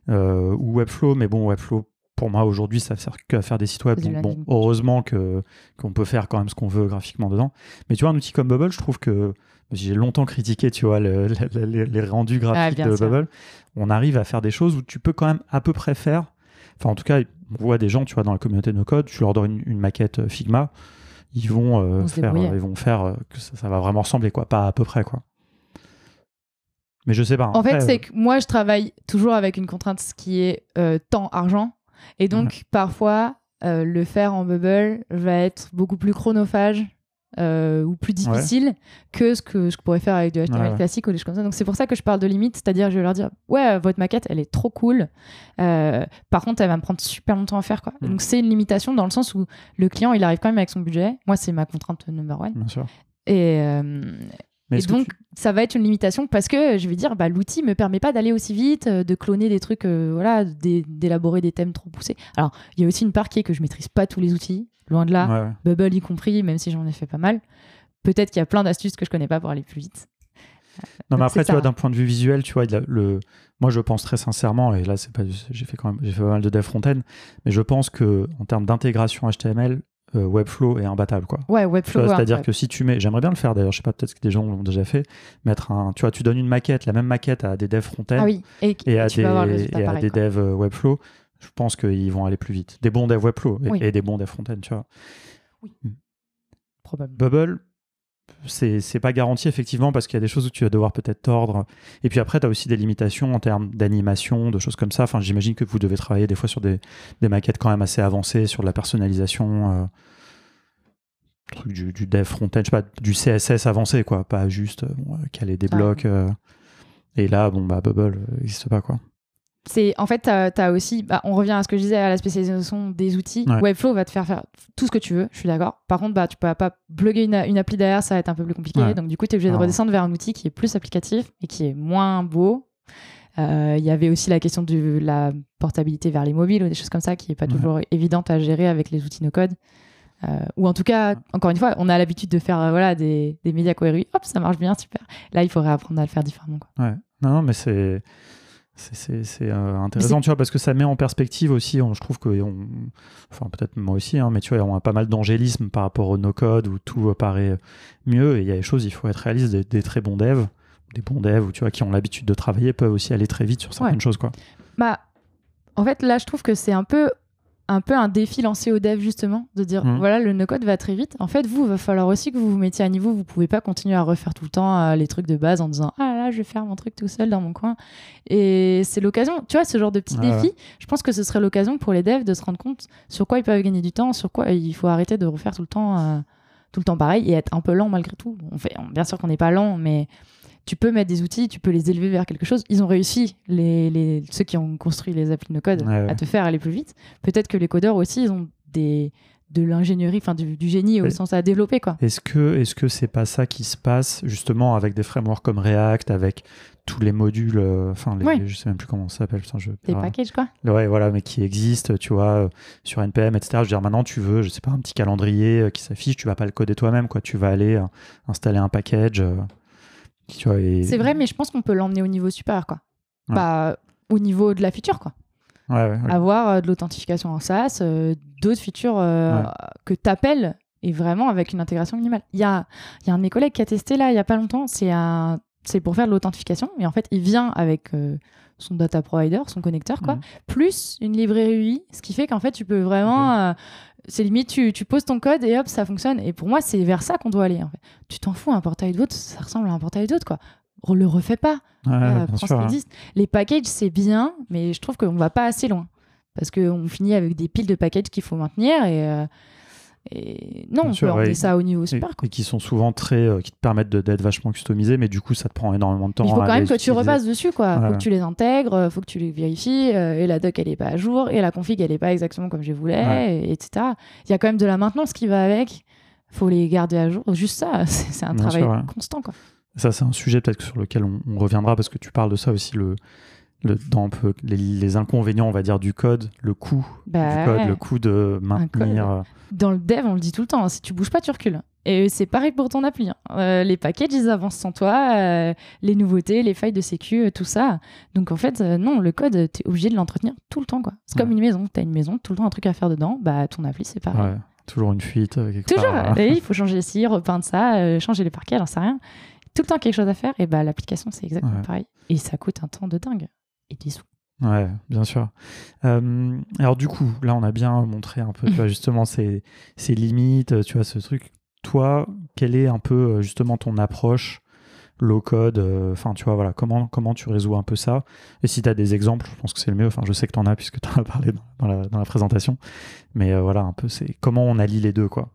euh, ou Webflow, mais bon, Webflow, pour moi, aujourd'hui, ça sert qu'à faire des sites web. Donc, bon, heureusement que, qu'on peut faire quand même ce qu'on veut graphiquement dedans. Mais tu vois, un outil comme Bubble, je trouve que j'ai longtemps critiqué, tu vois, le- le- les, les rendus graphiques bien de sûr. Bubble. On arrive à faire des choses où tu peux quand même à peu près faire. Enfin, en tout cas, on voit des gens, tu vois, dans la communauté no code, tu leur donnes une, une maquette euh, Figma, ils vont euh, faire, ils vont faire euh, que ça, ça va vraiment ressembler, quoi, pas à peu près, quoi. Mais je sais pas. En fait, c'est que moi, je travaille toujours avec une contrainte qui est euh, temps, argent. Et donc, parfois, euh, le faire en bubble va être beaucoup plus chronophage euh, ou plus difficile que ce que je pourrais faire avec du HTML Ouais, ouais. classique ou des choses comme ça. Donc, c'est pour ça que je parle de limite. C'est-à-dire, je vais leur dire Ouais, votre maquette, elle est trop cool. Euh, par contre, elle va me prendre super longtemps à faire. Quoi. Mm. Donc, c'est une limitation dans le sens où le client, il arrive quand même avec son budget. Moi, c'est ma contrainte number one. Bien sûr. Et, euh, Mais et donc, tu- ça va être une limitation parce que je vais dire, bah, l'outil me permet pas d'aller aussi vite, euh, de cloner des trucs, euh, voilà, d'é- d'élaborer des thèmes trop poussés. Alors, il y a aussi une part qui est que je maîtrise pas tous les outils, loin de là, Ouais, ouais. Bubble y compris, même si j'en ai fait pas mal. Peut-être qu'il y a plein d'astuces que je connais pas pour aller plus vite. Non, mais après, tu vois, d'un point de vue visuel, tu vois, il y a le... moi, je pense très sincèrement, et là, c'est pas, j'ai fait quand même, j'ai fait pas mal de dev front-end, mais je pense que en termes d'intégration HTML, euh, Webflow est imbattable, quoi. Ouais, Webflow. C'est-à-dire que si tu mets, j'aimerais bien le faire d'ailleurs, je sais pas, peut-être que des gens l'ont déjà fait, mettre un, tu vois, tu donnes une maquette, la même maquette à des devs front-end Ah oui, et, et à des, et à devs euh, Webflow, je pense qu'ils vont aller plus vite. Des bons devs Webflow et, Oui. et des bons devs front-end, tu vois. Probablement. Bubble, c'est pas garanti effectivement parce qu'il y a des choses où tu vas devoir peut-être tordre. Et puis après, tu as aussi des limitations en termes d'animation, de choses comme ça. Enfin, j'imagine que vous devez travailler des fois sur des, des maquettes quand même assez avancées, sur de la personnalisation, euh, truc du, du dev front-end, je sais pas, du CSS avancé, quoi. Pas juste euh, bon, euh, caler des Ah, blocs. euh, et là, bon, bah, Bubble n'existe pas, quoi. C'est en fait, tu as, aussi, bah, on revient à ce que je disais à la spécialisation des outils. Ouais. Webflow va te faire faire tout ce que tu veux, je suis d'accord. Par contre, bah, tu peux pas plugger une, une appli derrière, ça va être un peu plus compliqué. Ouais. Donc du coup, tu es obligé de redescendre vers un outil qui est plus applicatif et qui est moins beau. Euh, Il y avait aussi la question de la portabilité vers les mobiles ou des choses comme ça qui est pas Ouais. toujours évidente à gérer avec les outils no-code. Euh, ou en tout cas, encore une fois, on a l'habitude de faire euh, voilà, des, des médias cohérents. Hop, ça marche bien, super. Là, il faudrait apprendre à le faire différemment. Quoi. Ouais. Non, non, mais c'est. C'est, euh, intéressant, tu vois, parce que ça met en perspective aussi, on- je trouve que, on- enfin peut-être moi aussi, hein, mais tu vois, on a pas mal d'angélisme par rapport au no-code où tout paraît mieux, et il y a des choses, il faut être réaliste, des, des très bons devs, des bons devs, ou tu vois, qui ont l'habitude de travailler, peuvent aussi aller très vite sur certaines Ouais. choses, quoi. Bah, en fait, là, je trouve que c'est un peu, un peu un défi lancé aux devs, justement, de dire Mhm. voilà, le no-code va très vite. En fait, vous, il va falloir aussi que vous vous mettiez à niveau. Vous pouvez pas continuer à refaire tout le temps euh, les trucs de base en disant ah là, je vais faire mon truc tout seul dans mon coin. Et c'est l'occasion, tu vois, ce genre de petits Ouais, défis. Je pense que ce serait l'occasion pour les devs de se rendre compte sur quoi ils peuvent gagner du temps, sur quoi il faut arrêter de refaire tout le temps. euh, tout le temps pareil et être un peu lent malgré tout. On fait, bien sûr qu'on n'est pas lent, mais tu peux mettre des outils, tu peux les élever vers quelque chose. Ils ont réussi, les, les- ceux qui ont construit les applis no code, Ouais, ouais. à te faire aller plus vite. Peut-être que les codeurs aussi, ils ont des, de l'ingénierie, enfin du, du génie au sens à développer. Quoi. Est-ce que est-ce que c'est pas ça qui se passe justement avec des frameworks comme React, avec tous les modules, euh, enfin, les, Ouais. je sais même plus comment ça s'appelle, je Des perds- packages, quoi. Ouais, voilà, mais qui existent, tu vois, euh, sur NPM, etc. Je veux dire, maintenant, tu veux, je sais pas, un petit calendrier euh, qui s'affiche, tu vas pas le coder toi-même, quoi. Tu vas aller euh, installer un package, C'est vrai, mais je pense qu'on peut l'emmener au niveau supérieur. Quoi. Ouais. Bah, au niveau de la feature, quoi. Ouais, ouais, ouais. avoir euh, de l'authentification en SaaS, euh, d'autres features euh, que tu appelles et vraiment avec une intégration minimale. Il y a, y a un de mes collègues qui a testé là il y a pas longtemps, c'est un, pour faire de l'authentification. Et en fait, il vient avec son data provider, son connecteur, quoi, Mhm. plus une librairie UI, ce qui fait qu'en fait, tu peux vraiment. euh, c'est limite, tu, tu poses ton code et hop, ça fonctionne. Et pour moi, c'est vers ça qu'on doit aller. En fait. Tu t'en fous, un portail d'autres, ça ressemble à un portail d'autres, quoi. On le refait pas. Ouais, Euh, sûr. hein. Les packages, c'est bien, mais je trouve qu'on va pas assez loin. Parce qu'on finit avec des piles de packages qu'il faut maintenir et. euh, et non, Bien on sûr, peut ouais. ça au niveau Et, super. quoi. et qui sont souvent très. euh, qui te permettent d'être vachement customisés, mais du coup, ça te prend énormément de temps. Il faut quand même que tu repasses dessus, quoi. Ouais, faut que tu les intègres, faut que tu les vérifies, euh, et la doc elle est pas à jour, et la config elle est pas exactement comme je voulais, Ouais. et- etc. Il y a quand même de la maintenance qui va avec. Faut les garder à jour. Juste ça, c'est c'est un Bien travail sûr, ouais. constant, quoi. Ça, c'est un sujet peut-être sur lequel on, on reviendra parce que tu parles de ça aussi, le, le, dans un peu les, les inconvénients, on va dire, du code, le coût Bah, du code, le coût de maintenir. euh, Dans le dev, on le dit tout le temps, hein, si tu bouges pas, tu recules. Et c'est pareil pour ton appli. hein. Euh, les packages, ils avancent sans toi, euh, les nouveautés, les failles de sécu, tout ça. Donc en fait, euh, non, le code, tu es obligé de l'entretenir tout le temps. quoi. C'est comme une maison. Tu as une maison, tout le temps un truc à faire dedans. Bah, ton appli, c'est pareil. ouais, toujours une fuite. Toujours. part. Et il faut changer ci, repeindre ça, changer les parquets, j'en sais rien. Tout le temps quelque chose à faire. Et bah, l'application, c'est exactement Ouais. pareil. Et ça coûte un temps de dingue. Et des sous. Ouais, bien sûr. Euh, alors du coup, là, on a bien montré un peu, tu vois, justement, ces, ces limites, tu vois, ce truc. Toi, quelle est un peu, euh, justement, ton approche low code euh, Enfin, tu vois, voilà, comment, comment tu résous un peu ça? Et si tu as des exemples, je pense que c'est le mieux. Enfin, je sais que tu en as puisque tu en as parlé dans, dans la, dans la présentation. Mais euh, voilà, un peu, c'est comment on allie les deux, quoi.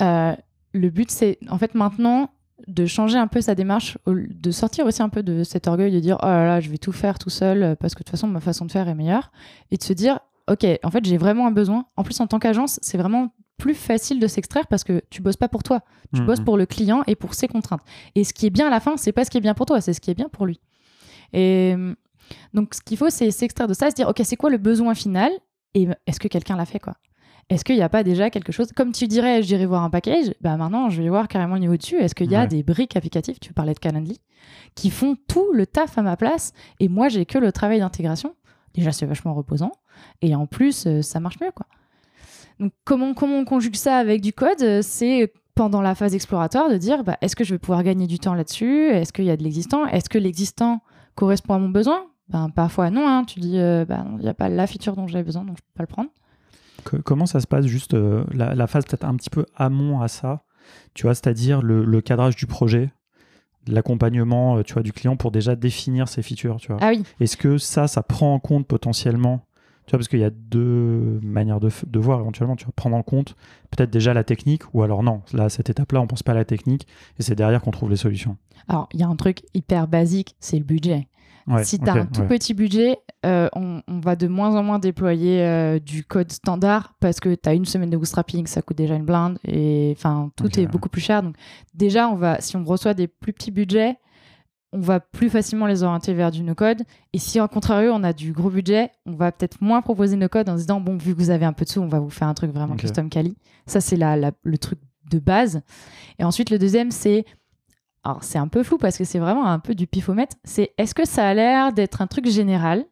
Euh, le but, c'est en fait maintenant de changer un peu sa démarche, de sortir aussi un peu de cet orgueil de dire oh là là, je vais tout faire tout seul euh, parce que de toute façon ma façon de faire est meilleure, et de se dire ok, en fait j'ai vraiment un besoin. En plus en tant qu'agence, c'est vraiment plus facile de s'extraire parce que tu bosses pas pour toi, tu Mhm. bosses pour le client et pour ses contraintes. Et ce qui est bien à la fin, c'est pas ce qui est bien pour toi, c'est ce qui est bien pour lui. Et euh, donc ce qu'il faut, c'est s'extraire de ça, se dire ok, c'est quoi le besoin final et est-ce que quelqu'un l'a fait quoi? Est-ce qu'il n'y a pas déjà quelque chose Comme tu dirais, je dirais voir un package, bah maintenant je vais voir carrément le niveau dessus. Est-ce qu'il y a Ouais. des briques applicatives, tu parlais de Calendly, qui font tout le taf à ma place et moi j'ai que le travail d'intégration Déjà c'est vachement reposant et en plus euh, ça marche mieux quoi. Donc comment, comment on conjugue ça avec du code? Euh, C'est pendant la phase exploratoire de dire bah, est-ce que je vais pouvoir gagner du temps là-dessus? Est-ce qu'il y a de l'existant? Est-ce que l'existant correspond à mon besoin? Ben, Parfois non, hein. tu dis euh, non, il n'y a pas la feature dont j'avais besoin donc je peux pas le prendre. Que- comment ça se passe juste euh, la, la phase peut-être un petit peu amont à ça, tu vois, c'est-à-dire le, le cadrage du projet, l'accompagnement, euh, tu vois, du client pour déjà définir ses features, tu vois. Ah oui, Est-ce que ça, ça prend en compte potentiellement tu vois, parce qu'il y a deux manières de, voir éventuellement. Tu vas prendre en compte peut-être déjà la technique, ou alors non, là, à cette étape-là, on pense pas à la technique, et c'est derrière qu'on trouve les solutions. Alors, il y a un truc hyper basique, c'est le budget. Ouais, si tu as un tout ouais. petit budget, euh, on, on va de moins en moins déployer euh, du code standard parce que tu as une semaine de bootstrapping, ça coûte déjà une blinde et enfin tout est ouais. beaucoup plus cher. Donc déjà, on va, si on reçoit des plus petits budgets, on va plus facilement les orienter vers du no-code. Et si, au contraire, on a du gros budget, on va peut-être moins proposer no-code en se disant, bon, vu que vous avez un peu de sous, on va vous faire un truc vraiment custom quali. Ça, c'est la, la- le truc de base. Et ensuite, le deuxième, c'est... Alors, c'est un peu flou parce que c'est vraiment un peu du pifomètre. C'est est-ce que ça a l'air d'être un truc général?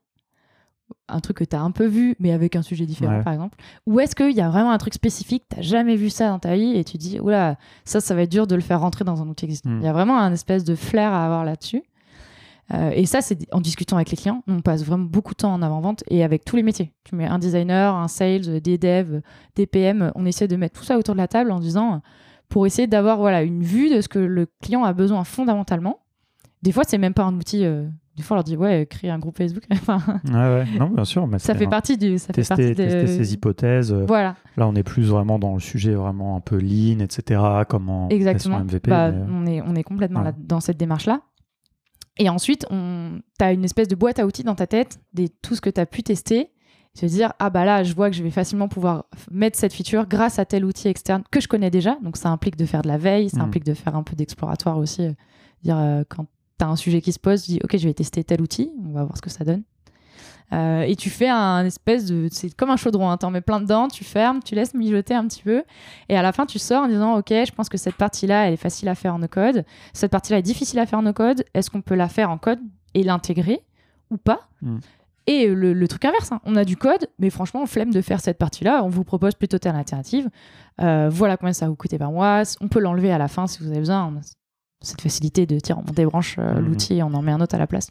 Un truc que tu as un peu vu, mais avec un sujet différent, Ouais. par exemple? Ou est-ce qu'il y a vraiment un truc spécifique, tu jamais vu ça dans ta vie, et tu dis, oula, ça, ça va être dur de le faire rentrer dans un outil existant? Mm. Il y a vraiment un espèce de flair à avoir là-dessus. Euh, et ça, c'est en discutant avec les clients. On passe vraiment beaucoup de temps en avant-vente et avec tous les métiers. Tu mets un designer, un sales, des devs, des PM. On essaie de mettre tout ça autour de la table en disant, pour essayer d'avoir voilà, une vue de ce que le client a besoin fondamentalement. Des fois, c'est même pas un outil. euh, des fois, on leur dit, ouais, créer un groupe Facebook. Enfin, Ouais, ouais, non, bien sûr. Mais ça fait partie du. Ça fait Tester, partie de... tester ses hypothèses. euh, Voilà, Là, on est plus vraiment dans le sujet vraiment un peu lean, etc. Comment exactement. MVP. Bah, mais- euh, on, est, on est complètement Ouais. là, dans cette démarche-là. Et ensuite, on... tu as une espèce de boîte à outils dans ta tête, des, tout ce que tu as pu tester, se dire, ah bah là, je vois que je vais facilement pouvoir mettre cette feature grâce à tel outil externe que je connais déjà. Donc ça implique de faire de la veille, ça Mm. implique de faire un peu d'exploratoire aussi. euh, dire, euh, quand tu as un sujet qui se pose, tu dis, ok, je vais tester tel outil, on va voir ce que ça donne. Euh, et tu fais un espèce de. C'est comme un chaudron, hein. t'en mets plein dedans, tu fermes, tu laisses mijoter un petit peu. Et à la fin, tu sors en disant Ok, je pense que cette partie-là, elle est facile à faire en no-code. Cette partie-là est difficile à faire en no-code. Est-ce qu'on peut la faire en code et l'intégrer ou pas? Mm. Et le, le truc inverse, hein. on a du code, mais franchement, on flemme de faire cette partie-là. On vous propose plutôt telle alternative. Euh, voilà combien ça va vous coûter par mois. On peut l'enlever à la fin si vous avez besoin. On a- cette facilité de tirer, on débranche euh, Mhm. l'outil et on en met un autre à la place.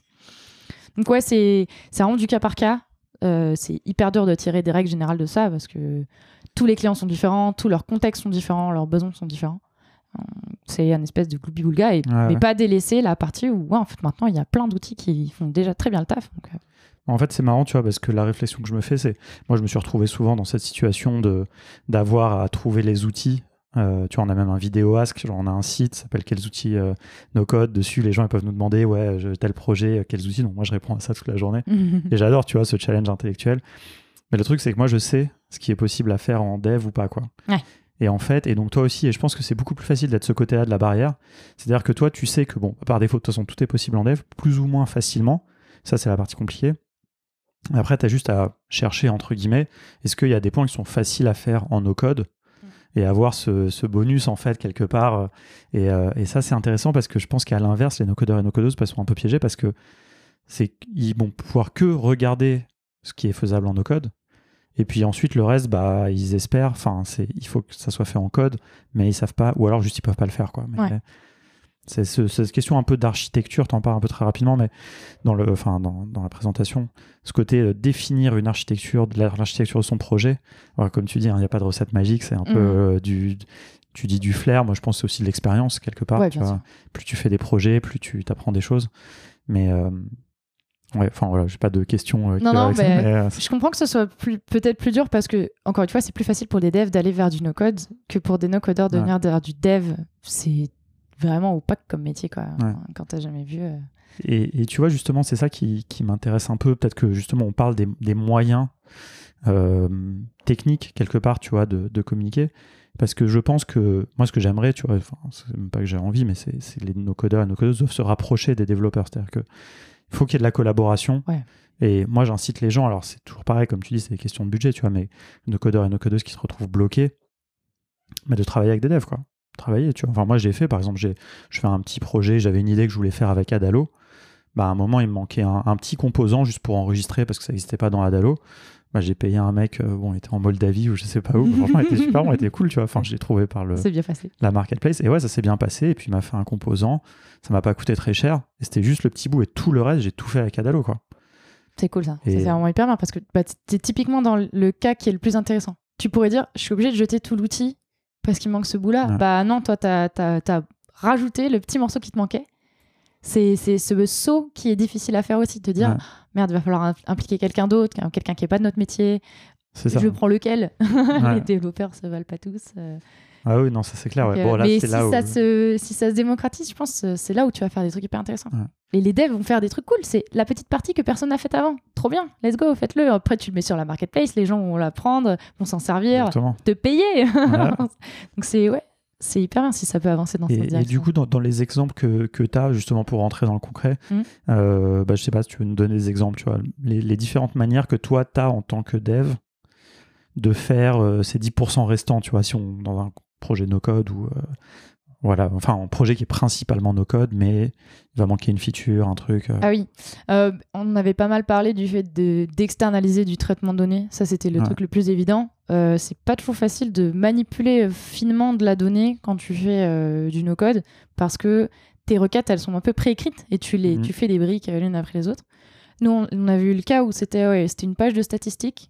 Donc ouais, c'est vraiment du cas par cas. Euh, c'est hyper dur de tirer des règles générales de ça parce que tous les clients sont différents, tous leurs contextes sont différents, leurs besoins sont différents. C'est un espèce de gloubi-boulga, et, Ouais, mais ouais. pas délaisser la partie où ouais, en fait maintenant il y a plein d'outils qui font déjà très bien le taf. Donc, En fait, c'est marrant, tu vois, parce que la réflexion que je me fais, c'est. Moi, je me suis retrouvé souvent dans cette situation de d'avoir à trouver les outils. Euh, tu vois, on a même un vidéo ask, genre on a un site, ça s'appelle Quels outils euh, no code. Dessus, les gens ils peuvent nous demander, ouais, tel projet, euh, quels outils. Donc, moi, je réponds à ça toute la journée. Et j'adore, tu vois, ce challenge intellectuel. Mais le truc, c'est que moi, je sais ce qui est possible à faire en dev ou pas, quoi. Ouais. Et en fait, et donc toi aussi, et je pense que c'est beaucoup plus facile d'être ce côté-là de la barrière. C'est-à-dire que toi, tu sais que, bon, par défaut, de toute façon, tout est possible en dev, plus ou moins facilement. Ça, c'est la partie compliquée. Après, tu as juste à chercher, entre guillemets, est-ce qu'il y a des points qui sont faciles à faire en no-code et avoir ce, ce bonus, en fait, quelque part. euh, Et, euh, et ça, c'est intéressant parce que je pense qu'à l'inverse, les no-codeurs et no-codeuses sont un peu piégés parce que c'est qu'ils vont pouvoir que regarder ce qui est faisable en no-code. Et puis ensuite, le reste, bah, ils espèrent. Enfin, c'est, il faut que ça soit fait en code, mais ils savent pas, ou alors juste ils peuvent pas le faire, quoi. Mais Ouais. C'est ce- cette question un peu d'architecture, t'en parles un peu très rapidement, mais dans, le, enfin, dans, dans la présentation, ce côté euh, définir une architecture, de l'architecture de son projet. Alors, comme tu dis, hein, il n'y a pas de recette magique, c'est un peu Mhm. euh, du, tu dis du flair. Moi, je pense que c'est aussi de l'expérience quelque part. Ouais, tu bien vois. sûr. Plus tu fais des projets, plus tu t'apprends des choses. Mais euh, ouais, enfin voilà, j'ai pas de questions. euh, qui Non, non, ça, mais- euh, Je comprends que ce soit peut-être plus dur parce que, encore une fois, c'est plus facile pour des devs d'aller vers du no-code que pour des no-codeurs de Ouais. venir vers du dev. C'est vraiment opaque comme métier, quoi. Ouais. Quand t'as jamais vu. euh. Et, et tu vois, justement, c'est ça qui, qui m'intéresse un peu. Peut-être que justement, on parle des, des moyens euh, techniques, quelque part, tu vois, de, de communiquer. Parce que je pense que moi, ce que j'aimerais, tu vois, enfin, c'est même pas que j'ai envie, mais c'est c'est les no-codeurs et no-codeuses doivent se rapprocher des développeurs. C'est-à-dire qu'il faut qu'il y ait de la collaboration. Ouais. Et moi, j'incite les gens, alors c'est toujours pareil, comme tu dis, c'est des questions de budget, tu vois, mais no-codeurs et no-codeuses qui se retrouvent bloqués, mais de travailler avec des devs, quoi. Travailler, tu vois. Enfin, moi, j'ai fait, par exemple, j'ai je fais un petit projet, j'avais une idée que je voulais faire avec Adalo. Bah, à un moment, il me manquait un, un petit composant juste pour enregistrer parce que ça n'existait pas dans Adalo. Bah, j'ai payé un mec, euh, bon, il était en Moldavie ou je sais pas où. Franchement, il était super bon, il était cool, tu vois. Enfin, je l'ai trouvé par le, C'est bien passé. la marketplace. Et ouais, ça s'est bien passé. Et puis, il m'a fait un composant. Ça m'a pas coûté très cher. Et c'était juste le petit bout. Et tout le reste, j'ai tout fait avec Adalo, quoi. C'est cool ça. Et- C'est vraiment hyper bien parce que bah, t'es typiquement dans le cas qui est le plus intéressant. Tu pourrais dire, je suis obligé de jeter tout l'outil parce qu'il manque ce bout-là. Ouais. Bah non, toi, t'as as, rajouté le petit morceau qui te manquait. C'est ce saut qui est difficile à faire aussi, de te dire, Ouais. merde, il va falloir im- impliquer quelqu'un d'autre, quelqu'un qui n'est pas de notre métier. Ça. Je prends lequel? Les développeurs se valent pas tous. euh. Ah oui, non, ça c'est clair. ouais. Donc, Bon, euh, là, mais si, là où. ça se, si ça se démocratise, je pense euh, c'est là où tu vas faire des trucs hyper intéressants. Ouais. Et les devs vont faire des trucs cool. C'est la petite partie que personne n'a faite avant. Trop bien, let's go, faites-le. Après, tu le mets sur la marketplace, les gens vont la prendre, vont s'en servir, Exactement. te payer. Voilà. Donc c'est ouais, c'est hyper bien si ça peut avancer dans cette Et, et direction. du coup, dans, dans les exemples que, que tu as, justement pour rentrer dans le concret, Mm. euh, bah, je sais pas si tu veux nous donner des exemples, tu vois, les, les différentes manières que toi, tu as en tant que dev de faire euh, ces 10% restants, tu vois, si on dans un projet no-code ou. euh, voilà, enfin, un projet qui est principalement no-code, mais il va manquer une feature, un truc. euh, Ah oui, Euh, on avait pas mal parlé du fait de- d'externaliser du traitement de données. Ça, c'était le Ouais. truc le plus évident. Euh, c'est pas toujours facile de manipuler finement de la donnée quand tu fais du no-code parce que tes requêtes, elles sont un peu préécrites et tu, les, Mhm. tu fais des briques l'une après les autres. Nous, on, on avait eu le cas où c'était ouais, c'était une page de statistiques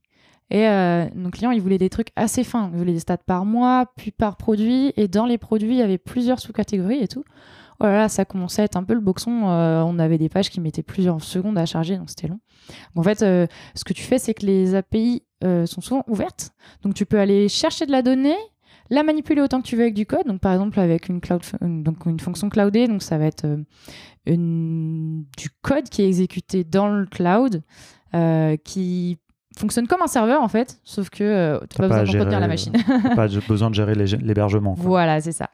et euh, nos clients, ils voulaient des trucs assez fins. Ils voulaient des stats par mois, puis par produit. Et dans les produits, il y avait plusieurs sous-catégories et tout. Oh là là, ça commençait à être un peu le boxon. Euh, on avait des pages qui mettaient plusieurs secondes à charger, donc c'était long. En fait, euh, ce que tu fais, c'est que les API sont souvent ouvertes. Donc tu peux aller chercher de la donnée, la manipuler autant que tu veux avec du code. Donc par exemple avec une, cloud, donc une fonction cloudée, donc ça va être du code qui est exécuté dans le cloud, qui fonctionne comme un serveur en fait, sauf que euh, tu T'as pas pas besoin d'entretenir la machine. pas besoin de gérer l'hébergement. Voilà, c'est ça.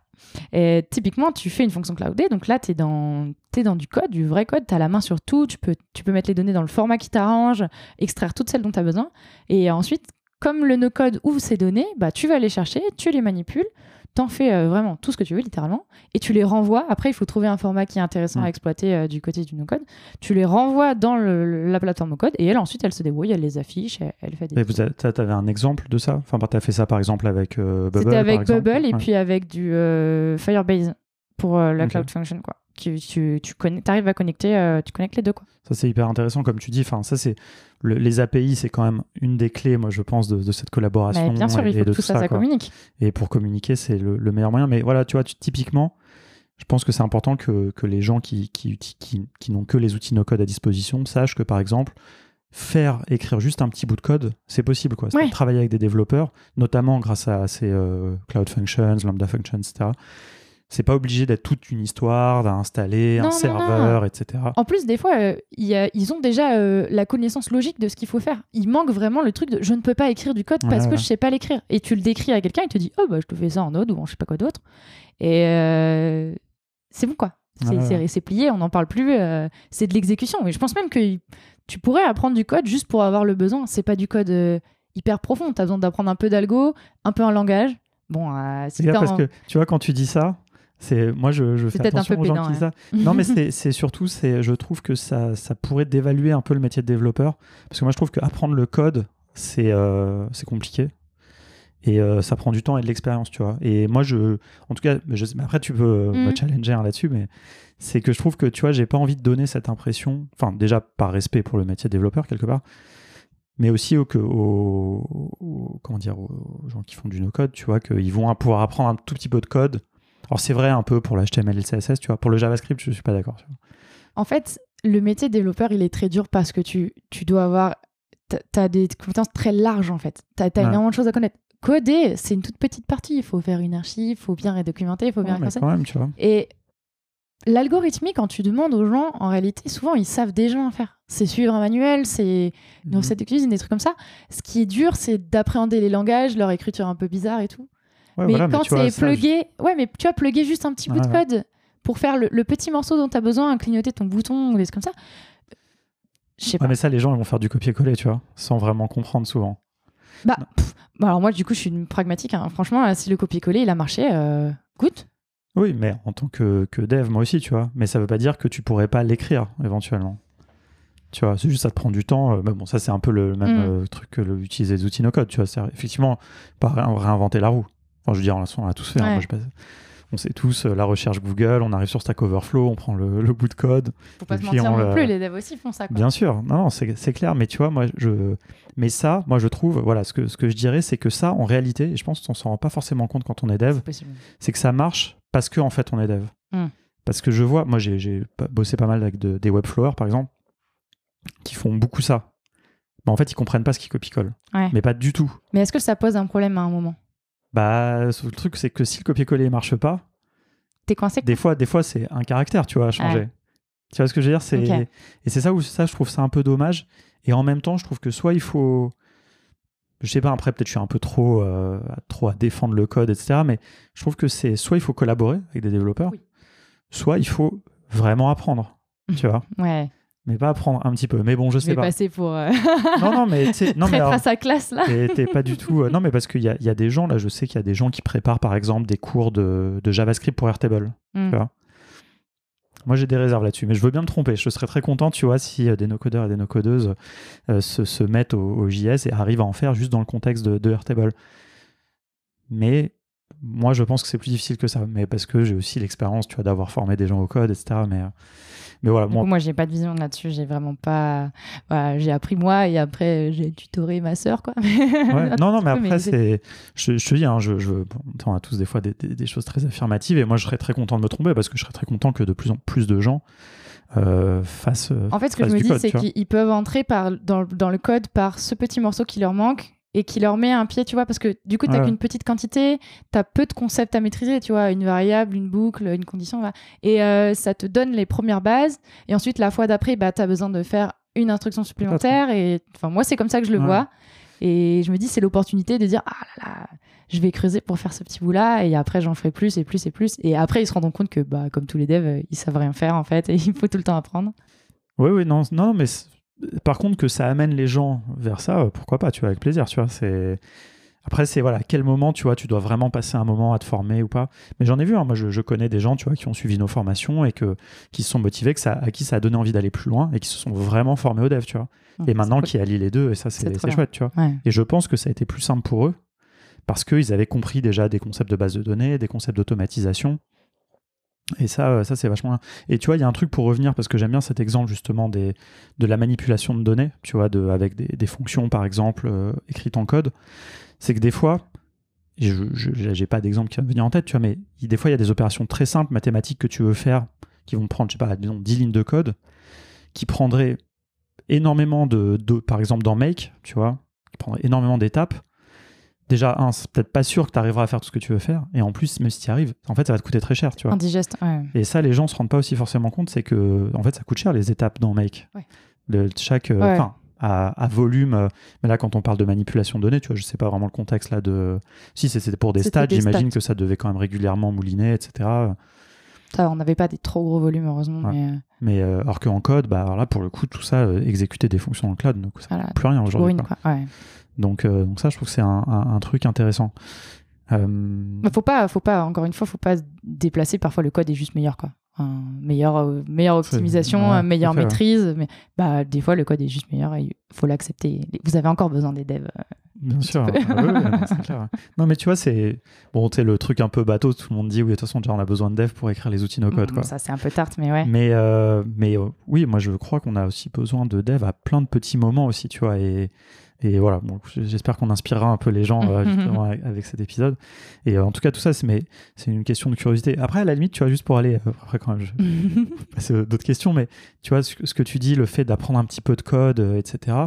Et typiquement, tu fais une fonction cloudée, donc là, tu es dans, t'es dans du code, du vrai code, tu as la main sur tout, tu peux, tu peux mettre les données dans le format qui t'arrange, extraire toutes celles dont tu as besoin. Et ensuite, comme le no-code ouvre ces données, bah, tu vas les chercher, tu les manipules, t'en fais euh, vraiment tout ce que tu veux, littéralement, et tu les renvoies. Après, il faut trouver un format qui est intéressant Mm. à exploiter euh, du côté du no-code. Tu les renvoies dans le- la plateforme no-code, et elle, ensuite, elle se débrouille, elle les affiche, elle, elle fait des Et vous avez- t'as- t'avais un exemple de ça? Enfin, tu as fait ça par exemple avec euh, Bubble C'était avec par Bubble et Ouais. puis avec du euh, Firebase. pour euh, la Ok. Cloud Function, quoi. Tu, tu, tu arrives à connecter, euh, tu connectes les deux, quoi. Ça, c'est hyper intéressant, comme tu dis. Enfin, ça, c'est le- les API, c'est quand même une des clés, moi, je pense, de, de cette collaboration. Mais bien sûr, et, il et faut de que tout ça, communique. Et pour communiquer, c'est le, le meilleur moyen. Mais voilà, tu vois, tu- typiquement, je pense que c'est important que, que les gens qui, qui, uti- qui, qui n'ont que les outils no-code à disposition sachent que, par exemple, faire écrire juste un petit bout de code, c'est possible. Quoi. Ouais. Travailler avec des développeurs, notamment grâce à ces euh, Cloud Functions, Lambda Functions, etc. C'est pas obligé d'être toute une histoire, d'installer un non, serveur, etc. En plus, des fois, euh, il y a- ils ont déjà euh, la connaissance logique de ce qu'il faut faire. Il manque vraiment le truc de je ne peux pas écrire du code parce Ouais, que ouais. je sais pas l'écrire. Et tu le décris à quelqu'un, il te dit oh bah je te fais ça en Node ou en je sais pas quoi d'autre. Et euh, c'est bon quoi. C'est Ouais, plié, on n'en parle plus. c'est de l'exécution. Et je pense même que tu pourrais apprendre du code juste pour avoir le besoin. C'est pas du code hyper profond. Tu as besoin d'apprendre un peu d'algo, un peu un langage. Bon, euh, C'est parce que tu vois, quand tu dis ça, c'est moi je, je fais un attention peu aux gens pédant, qui disent ouais. ça. Non, mais c'est surtout, c'est je trouve que ça, ça pourrait dévaluer un peu le métier de développeur. Parce que moi, je trouve qu'apprendre le code, c'est euh, c'est compliqué. Et euh, ça prend du temps et de l'expérience, tu vois. Et moi, je. En tout cas, je après, tu peux euh, me Mm. challenger hein, là-dessus, mais c'est que je trouve que, tu vois, j'ai pas envie de donner cette impression. Enfin, déjà, par respect pour le métier de développeur, quelque part. Mais aussi au, que- au- au- comment dire, aux gens qui font du no-code, tu vois, qu'ils vont pouvoir apprendre un tout petit peu de code. Alors, c'est vrai un peu pour l'HTML et le CSS, tu vois. Pour le JavaScript, je suis pas d'accord. En fait, le métier de développeur, il est très dur parce que tu, tu dois avoir. Tu as des compétences très larges, en fait. Tu as, Ouais. énormément de choses à connaître. Coder, c'est une toute petite partie. Il faut faire une archive, il faut bien redocumenter, il faut bien Ouais, mais quand même, tu vois. Et l'algorithmique, quand tu demandes aux gens, en réalité, souvent, ils savent déjà en faire. C'est suivre un manuel, c'est une Mhm. recette de cuisine, des trucs comme ça. Ce qui est dur, c'est d'appréhender les langages, leur écriture un peu bizarre et tout. Ouais, mais voilà, quand c'est je- plugué, ouais, mais tu as plugué juste un petit bout de code pour faire le, le petit morceau dont tu as besoin, clignoter ton bouton ou des trucs comme ça. Je sais pas. Mais ça, les gens, ils vont faire du copier-coller, tu vois, sans vraiment comprendre souvent. Bah, pff, bah alors moi, du coup, je suis une pragmatique. hein. Franchement, euh, si le copier-coller, il a marché, euh, good. Oui, mais en tant que, que dev, moi aussi, tu vois. Mais ça veut pas dire que tu pourrais pas l'écrire, éventuellement. Tu vois, c'est juste ça te prend du temps. euh, Mais bon, ça, c'est un peu le même Mm. euh, truc que le, utiliser des outils no-code, tu vois. C'est effectivement pas ré- réinventer la roue. Enfin, je veux dire, on l'a on l'a tous fait. hein. Moi, je on sait tous euh, la recherche Google, on arrive sur Stack Overflow, on prend le, le bout de code. Faut pas se mentir on non le- plus, les devs aussi font ça. Quoi. Bien sûr, non, non, c'est clair, mais tu vois, moi, je. Mais ça, moi, je trouve, voilà, ce que, ce que je dirais, c'est que ça, en réalité, et je pense qu'on s'en rend pas forcément compte quand on est dev, C'est que ça marche parce que en fait on est dev. Hmm. Parce que je vois, moi j'ai bossé pas mal avec de- des webflowers par exemple, qui font beaucoup ça. Mais en fait ils comprennent pas ce qu'ils copie-collent. Ouais. Mais pas du tout. Mais est-ce que ça pose un problème à un moment? Bah le truc c'est que si le copier-coller marche pas, T'es coincé des fois, des fois c'est un caractère tu vois à changer. Ouais. Tu vois ce que je veux dire? C'est. Et c'est ça où ça je trouve ça un peu dommage. Et en même temps je trouve que soit il faut je sais pas, après peut-être je suis un peu trop, euh, trop à défendre le code, etc. Mais je trouve que c'est soit il faut collaborer avec des développeurs, Oui. soit il faut vraiment apprendre, tu vois? Ouais, Mais pas apprendre un petit peu. Mais bon, je sais vais pas. passer pour euh, Non, non, mais tu non, mais alors, à sa classe là. t'es pas du tout. euh, non, mais parce qu'il y a, y a des gens, là, je sais qu'il y a des gens qui préparent par exemple des cours de, de JavaScript pour Airtable. Mm. Tu vois Moi, j'ai des réserves là-dessus, mais je veux bien me tromper. Je serais très content, tu vois, si euh, des no-codeurs et des no-codeuses euh, se, se mettent au, au JS et arrivent à en faire juste dans le contexte de, de Airtable. Mais moi, je pense que c'est plus difficile que ça. Mais parce que j'ai aussi l'expérience, tu vois, d'avoir formé des gens au code, etc. Mais, mais voilà, Du moi, coup, moi, j'ai pas de vision là-dessus. J'ai vraiment pas. Voilà, j'ai appris moi et après j'ai tutoré ma sœur, quoi. Ouais, non, non, mais après, c'est-. Je, je te dis, hein, je, je, bon, on a tous des fois des, des- des choses très affirmatives, et moi, je serais très content de me tromper parce que je serais très content que de plus en plus de gens euh, fassent. euh, En fait, ce que je me dis, c'est qu'ils peuvent entrer par, dans, dans le code par ce petit morceau qui leur manque et qui leur met un pied, tu vois, parce que du coup, tu n'as Ouais. qu'une petite quantité, tu as peu de concepts à maîtriser, tu vois, une variable, une boucle, une condition, voilà. et euh, ça te donne les premières bases, et ensuite, la fois d'après, bah, tu as besoin de faire une instruction supplémentaire, et enfin, moi, c'est comme ça que je le Ouais. vois, et je me dis, c'est l'opportunité de dire, ah là là, je vais creuser pour faire ce petit bout-là, et après, j'en ferai plus et plus et plus, et après, ils se rendent compte que, bah, comme tous les devs, ils savent rien faire, en fait, et il faut tout le temps apprendre. Oui, oui, non, non, mais par contre, que ça amène les gens vers ça, euh, pourquoi pas, tu vois, avec plaisir, tu vois. C'est. Après, c'est voilà, à quel moment, tu vois, tu dois vraiment passer un moment à te former ou pas. Mais j'en ai vu, hein, moi, je, je connais des gens, tu vois, qui ont suivi nos formations et que, qui se sont motivés, que ça, à qui ça a donné envie d'aller plus loin et qui se sont vraiment formés au dev, tu vois. Et maintenant, qui allient les deux, et ça, C'est c'est chouette, tu vois. Ouais. Et je pense que ça a été plus simple pour eux parce qu'ils avaient compris déjà des concepts de base de données, des concepts d'automatisation. Et ça, euh, ça c'est vachement. Et tu vois, il y a un truc pour revenir, parce que j'aime bien cet exemple justement des, de la manipulation de données, tu vois, de, avec des, fonctions par exemple euh, écrites en code. C'est que des fois, je n'ai pas d'exemple qui va me venir en tête, tu vois, mais des fois il y a des opérations très simples mathématiques que tu veux faire qui vont prendre, je sais pas, disons 10 lignes de code, qui prendraient énormément de, de par exemple dans Make, tu vois, qui prendraient énormément d'étapes déjà, un, c'est peut-être pas sûr que tu arriveras à faire tout ce que tu veux faire. Et en plus, même si tu y arrives, en fait, ça va te coûter très cher, tu vois. Indigeste, ouais. Et ça, les gens se rendent pas aussi forcément compte, c'est que, en fait, ça coûte cher les étapes dans Make. Ouais. Chaque, euh, Ouais. à, à volume. euh, mais là, quand on parle de manipulation de données, tu vois, je sais pas vraiment le contexte là de. Si c'était pour des des j'imagine que ça devait quand même régulièrement mouliner, etc. Ça, on n'avait pas des trop gros volumes, heureusement. Ouais. Mais euh, Mais euh, alors qu'en code, bah, alors là, pour le coup, tout ça, euh, exécuter des fonctions le cloud, donc ça voilà, plus rien aujourd'hui. bourrine, quoi. quoi. Ouais. Donc, euh, donc ça, je trouve que c'est un, un- un truc intéressant. Euh, faut pas, faut pas, encore une fois, faut pas se déplacer. Parfois, le code est juste meilleur, quoi. Euh, meilleure C'est- optimisation, ouais, meilleure ouais. maîtrise. Mais bah, des fois, le code est juste meilleur et il faut l'accepter. Vous avez encore besoin des devs. Bien sûr. Ah c'est clair. Non, mais tu vois, c'est. Bon, le truc un peu bateau, tout le monde dit, oui, de toute façon, déjà, on a besoin de dev pour écrire les outils no code, mm, quoi. Ça, c'est un peu tarte, mais ouais. Mais, euh, mais euh, oui, moi, je crois qu'on a aussi besoin de dev à plein de petits moments aussi, tu vois. Et, et voilà, bon, j'espère qu'on inspirera un peu les gens euh, justement avec, avec cet épisode. Et euh, en tout cas, tout ça, c'est une question de curiosité. Après, à la limite, tu vois, juste pour aller. euh, après, quand même, je, c'est d'autres questions, mais tu vois, ce, que- ce que tu dis, le fait d'apprendre un petit peu de code, etc.,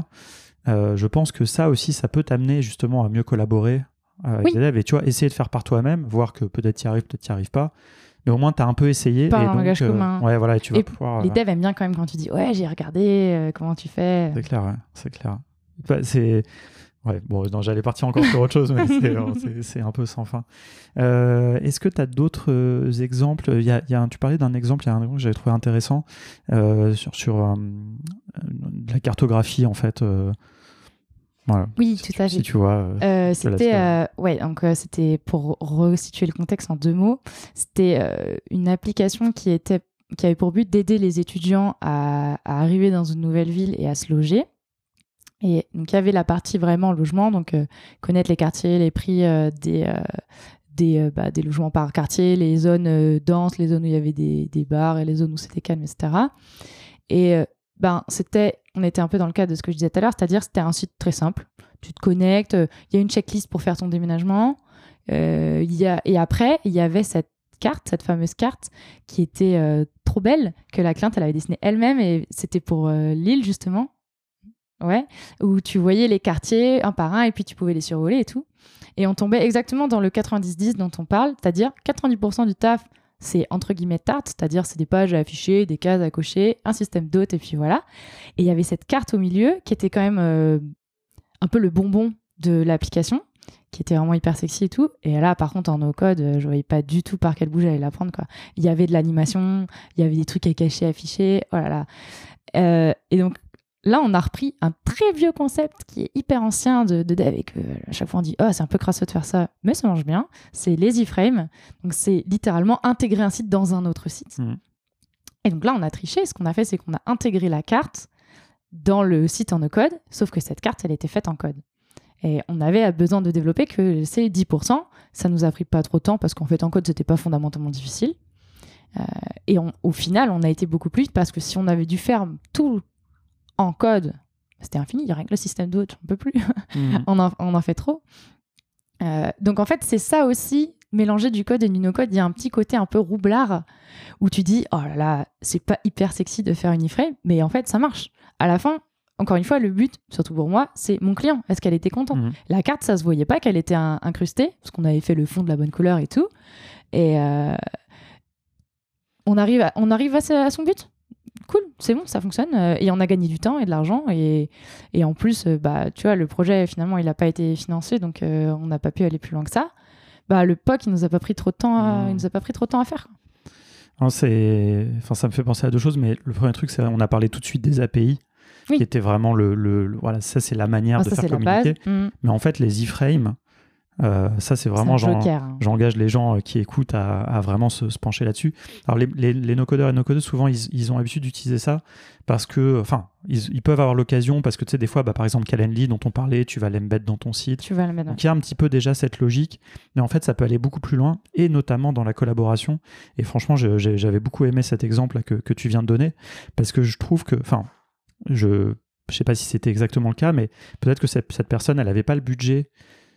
je pense que ça aussi, ça peut t'amener justement à mieux collaborer avec Oui. les devs et tu vois, essayer de faire par toi-même, voir que peut-être tu y arrives, peut-être tu n'y arrives pas. Mais au moins, tu as un peu essayé. Par et un donc, langage euh, commun. Ouais, voilà, et tu vas Et pouvoir. Les devs aiment bien quand même quand tu dis Ouais, j'ai regardé, euh, comment tu fais. C'est clair, ouais, c'est clair. Bah, c'est. Ouais, bon, j'allais partir encore sur autre chose, mais c'est- un peu sans fin. Euh, Est-ce que tu as d'autres euh, exemples? Il y a, il y a un- Tu parlais d'un exemple, il y a un exemple que j'avais trouvé intéressant euh, sur, sur de la cartographie, en fait. voilà. Oui, Si tout tu- à Si fait. tu vois. c'était ouais donc c'était pour resituer le contexte en deux mots c'était une application qui était qui avait pour but d'aider les étudiants à, à arriver dans une nouvelle ville et à se loger et donc il y avait la partie vraiment logement donc euh, connaître les quartiers les prix euh, des euh, bah, des logements par quartier les zones denses les zones où il y avait des, bars et les zones où c'était calme etc et ben c'était on était un peu dans le cadre de ce que je disais tout à l'heure c'est-à-dire c'était un site très simple tu te connectes, il y a une checklist pour faire ton déménagement. et après, il y avait cette carte, cette fameuse carte, qui était trop belle, que la cliente, elle avait dessinée elle-même, et c'était pour Lille, justement. Ouais, où tu voyais les quartiers un par un, et puis tu pouvais les survoler et tout. Et on tombait exactement dans le 90-10 dont on parle, c'est-à-dire 90% du taf, c'est entre guillemets tarte, c'est-à-dire c'est des pages à afficher, des cases à cocher, un système d'hôtes, et puis voilà. Et il y avait cette carte au milieu qui était quand même euh, un peu le bonbon de l'application, qui était vraiment hyper sexy et tout. Et là, par contre, en no-code, je voyais pas du tout par quel bout j'allais la prendre. Il y avait de l'animation, il y avait des trucs à cacher, afficher. Oh là là. Euh, et donc, là, on a repris un très vieux concept qui est hyper ancien de, de dev et que euh, à chaque fois on dit, oh, c'est un peu crasseux de faire ça, mais ça marche bien. C'est Lazy Frame. Donc, c'est littéralement intégrer un site dans un autre site. Mhm. Et donc là, on a triché. Ce qu'on a fait, c'est qu'on a intégré la carte dans le site en no-code, sauf que cette carte, elle était faite en code. Et on avait besoin de développer que ces 10%. Ça nous a pris pas trop de temps parce qu'en fait, en code, c'était pas fondamentalement difficile. Euh, et on- au final, on a été beaucoup plus vite parce que si on avait dû faire tout en code, c'était infini. Il y a rien que le système d'autres, on peut plus. Mhm. on, en, on en fait trop. Euh, donc en fait, c'est ça aussi, mélanger du code et du no-code, il y a un petit côté un peu roublard où tu dis, oh là là, c'est pas hyper sexy de faire une iframe, mais en fait, ça marche. À la fin, encore une fois, le but, surtout pour moi, c'est mon client. Est-ce qu'elle était contente Mhm. La carte, ça se voyait pas qu'elle était un- incrustée, parce qu'on avait fait le fond de la bonne couleur et tout. Et euh, on arrive, à, on arrive à son but? Cool, c'est bon, ça fonctionne. Euh, Et on a gagné du temps et de l'argent. Et, et en plus, euh, bah, tu vois, le projet, finalement, il n'a pas été financé, donc euh, on n'a pas pu aller plus loin que ça. Bah, le POC, il nous a pas pris trop de temps à, il nous a pas pris trop de temps à faire. quoi. Non, c'est... Enfin, ça me fait penser à deux choses, mais le premier truc, c'est on a parlé tout de suite des API, Oui. qui était vraiment le, le- le- Voilà, ça, c'est la manière Ah, de ça, faire communiquer. Mhm. Mais en fait, les iframes, Euh, ça, c'est vraiment hein. J'engage les gens euh, qui écoutent à, à vraiment se, se pencher là-dessus. Alors, les, les, les no-codeurs et no-codeuses, souvent, ils, ils ont l'habitude d'utiliser ça parce que, enfin, ils, ils peuvent avoir l'occasion parce que, tu sais, des fois, bah, par exemple, Calendly, dont on parlait, tu vas l'embed dans ton site. Tu vas le mettre. Donc, il y a un petit peu déjà cette logique, mais en fait, ça peut aller beaucoup plus loin, et notamment dans la collaboration. Et franchement, j'avais beaucoup aimé cet exemple là que, que tu viens de donner, parce que je trouve que, enfin, je je sais pas si c'était exactement le cas, mais peut-être que cette, cette personne, elle n'avait pas le budget.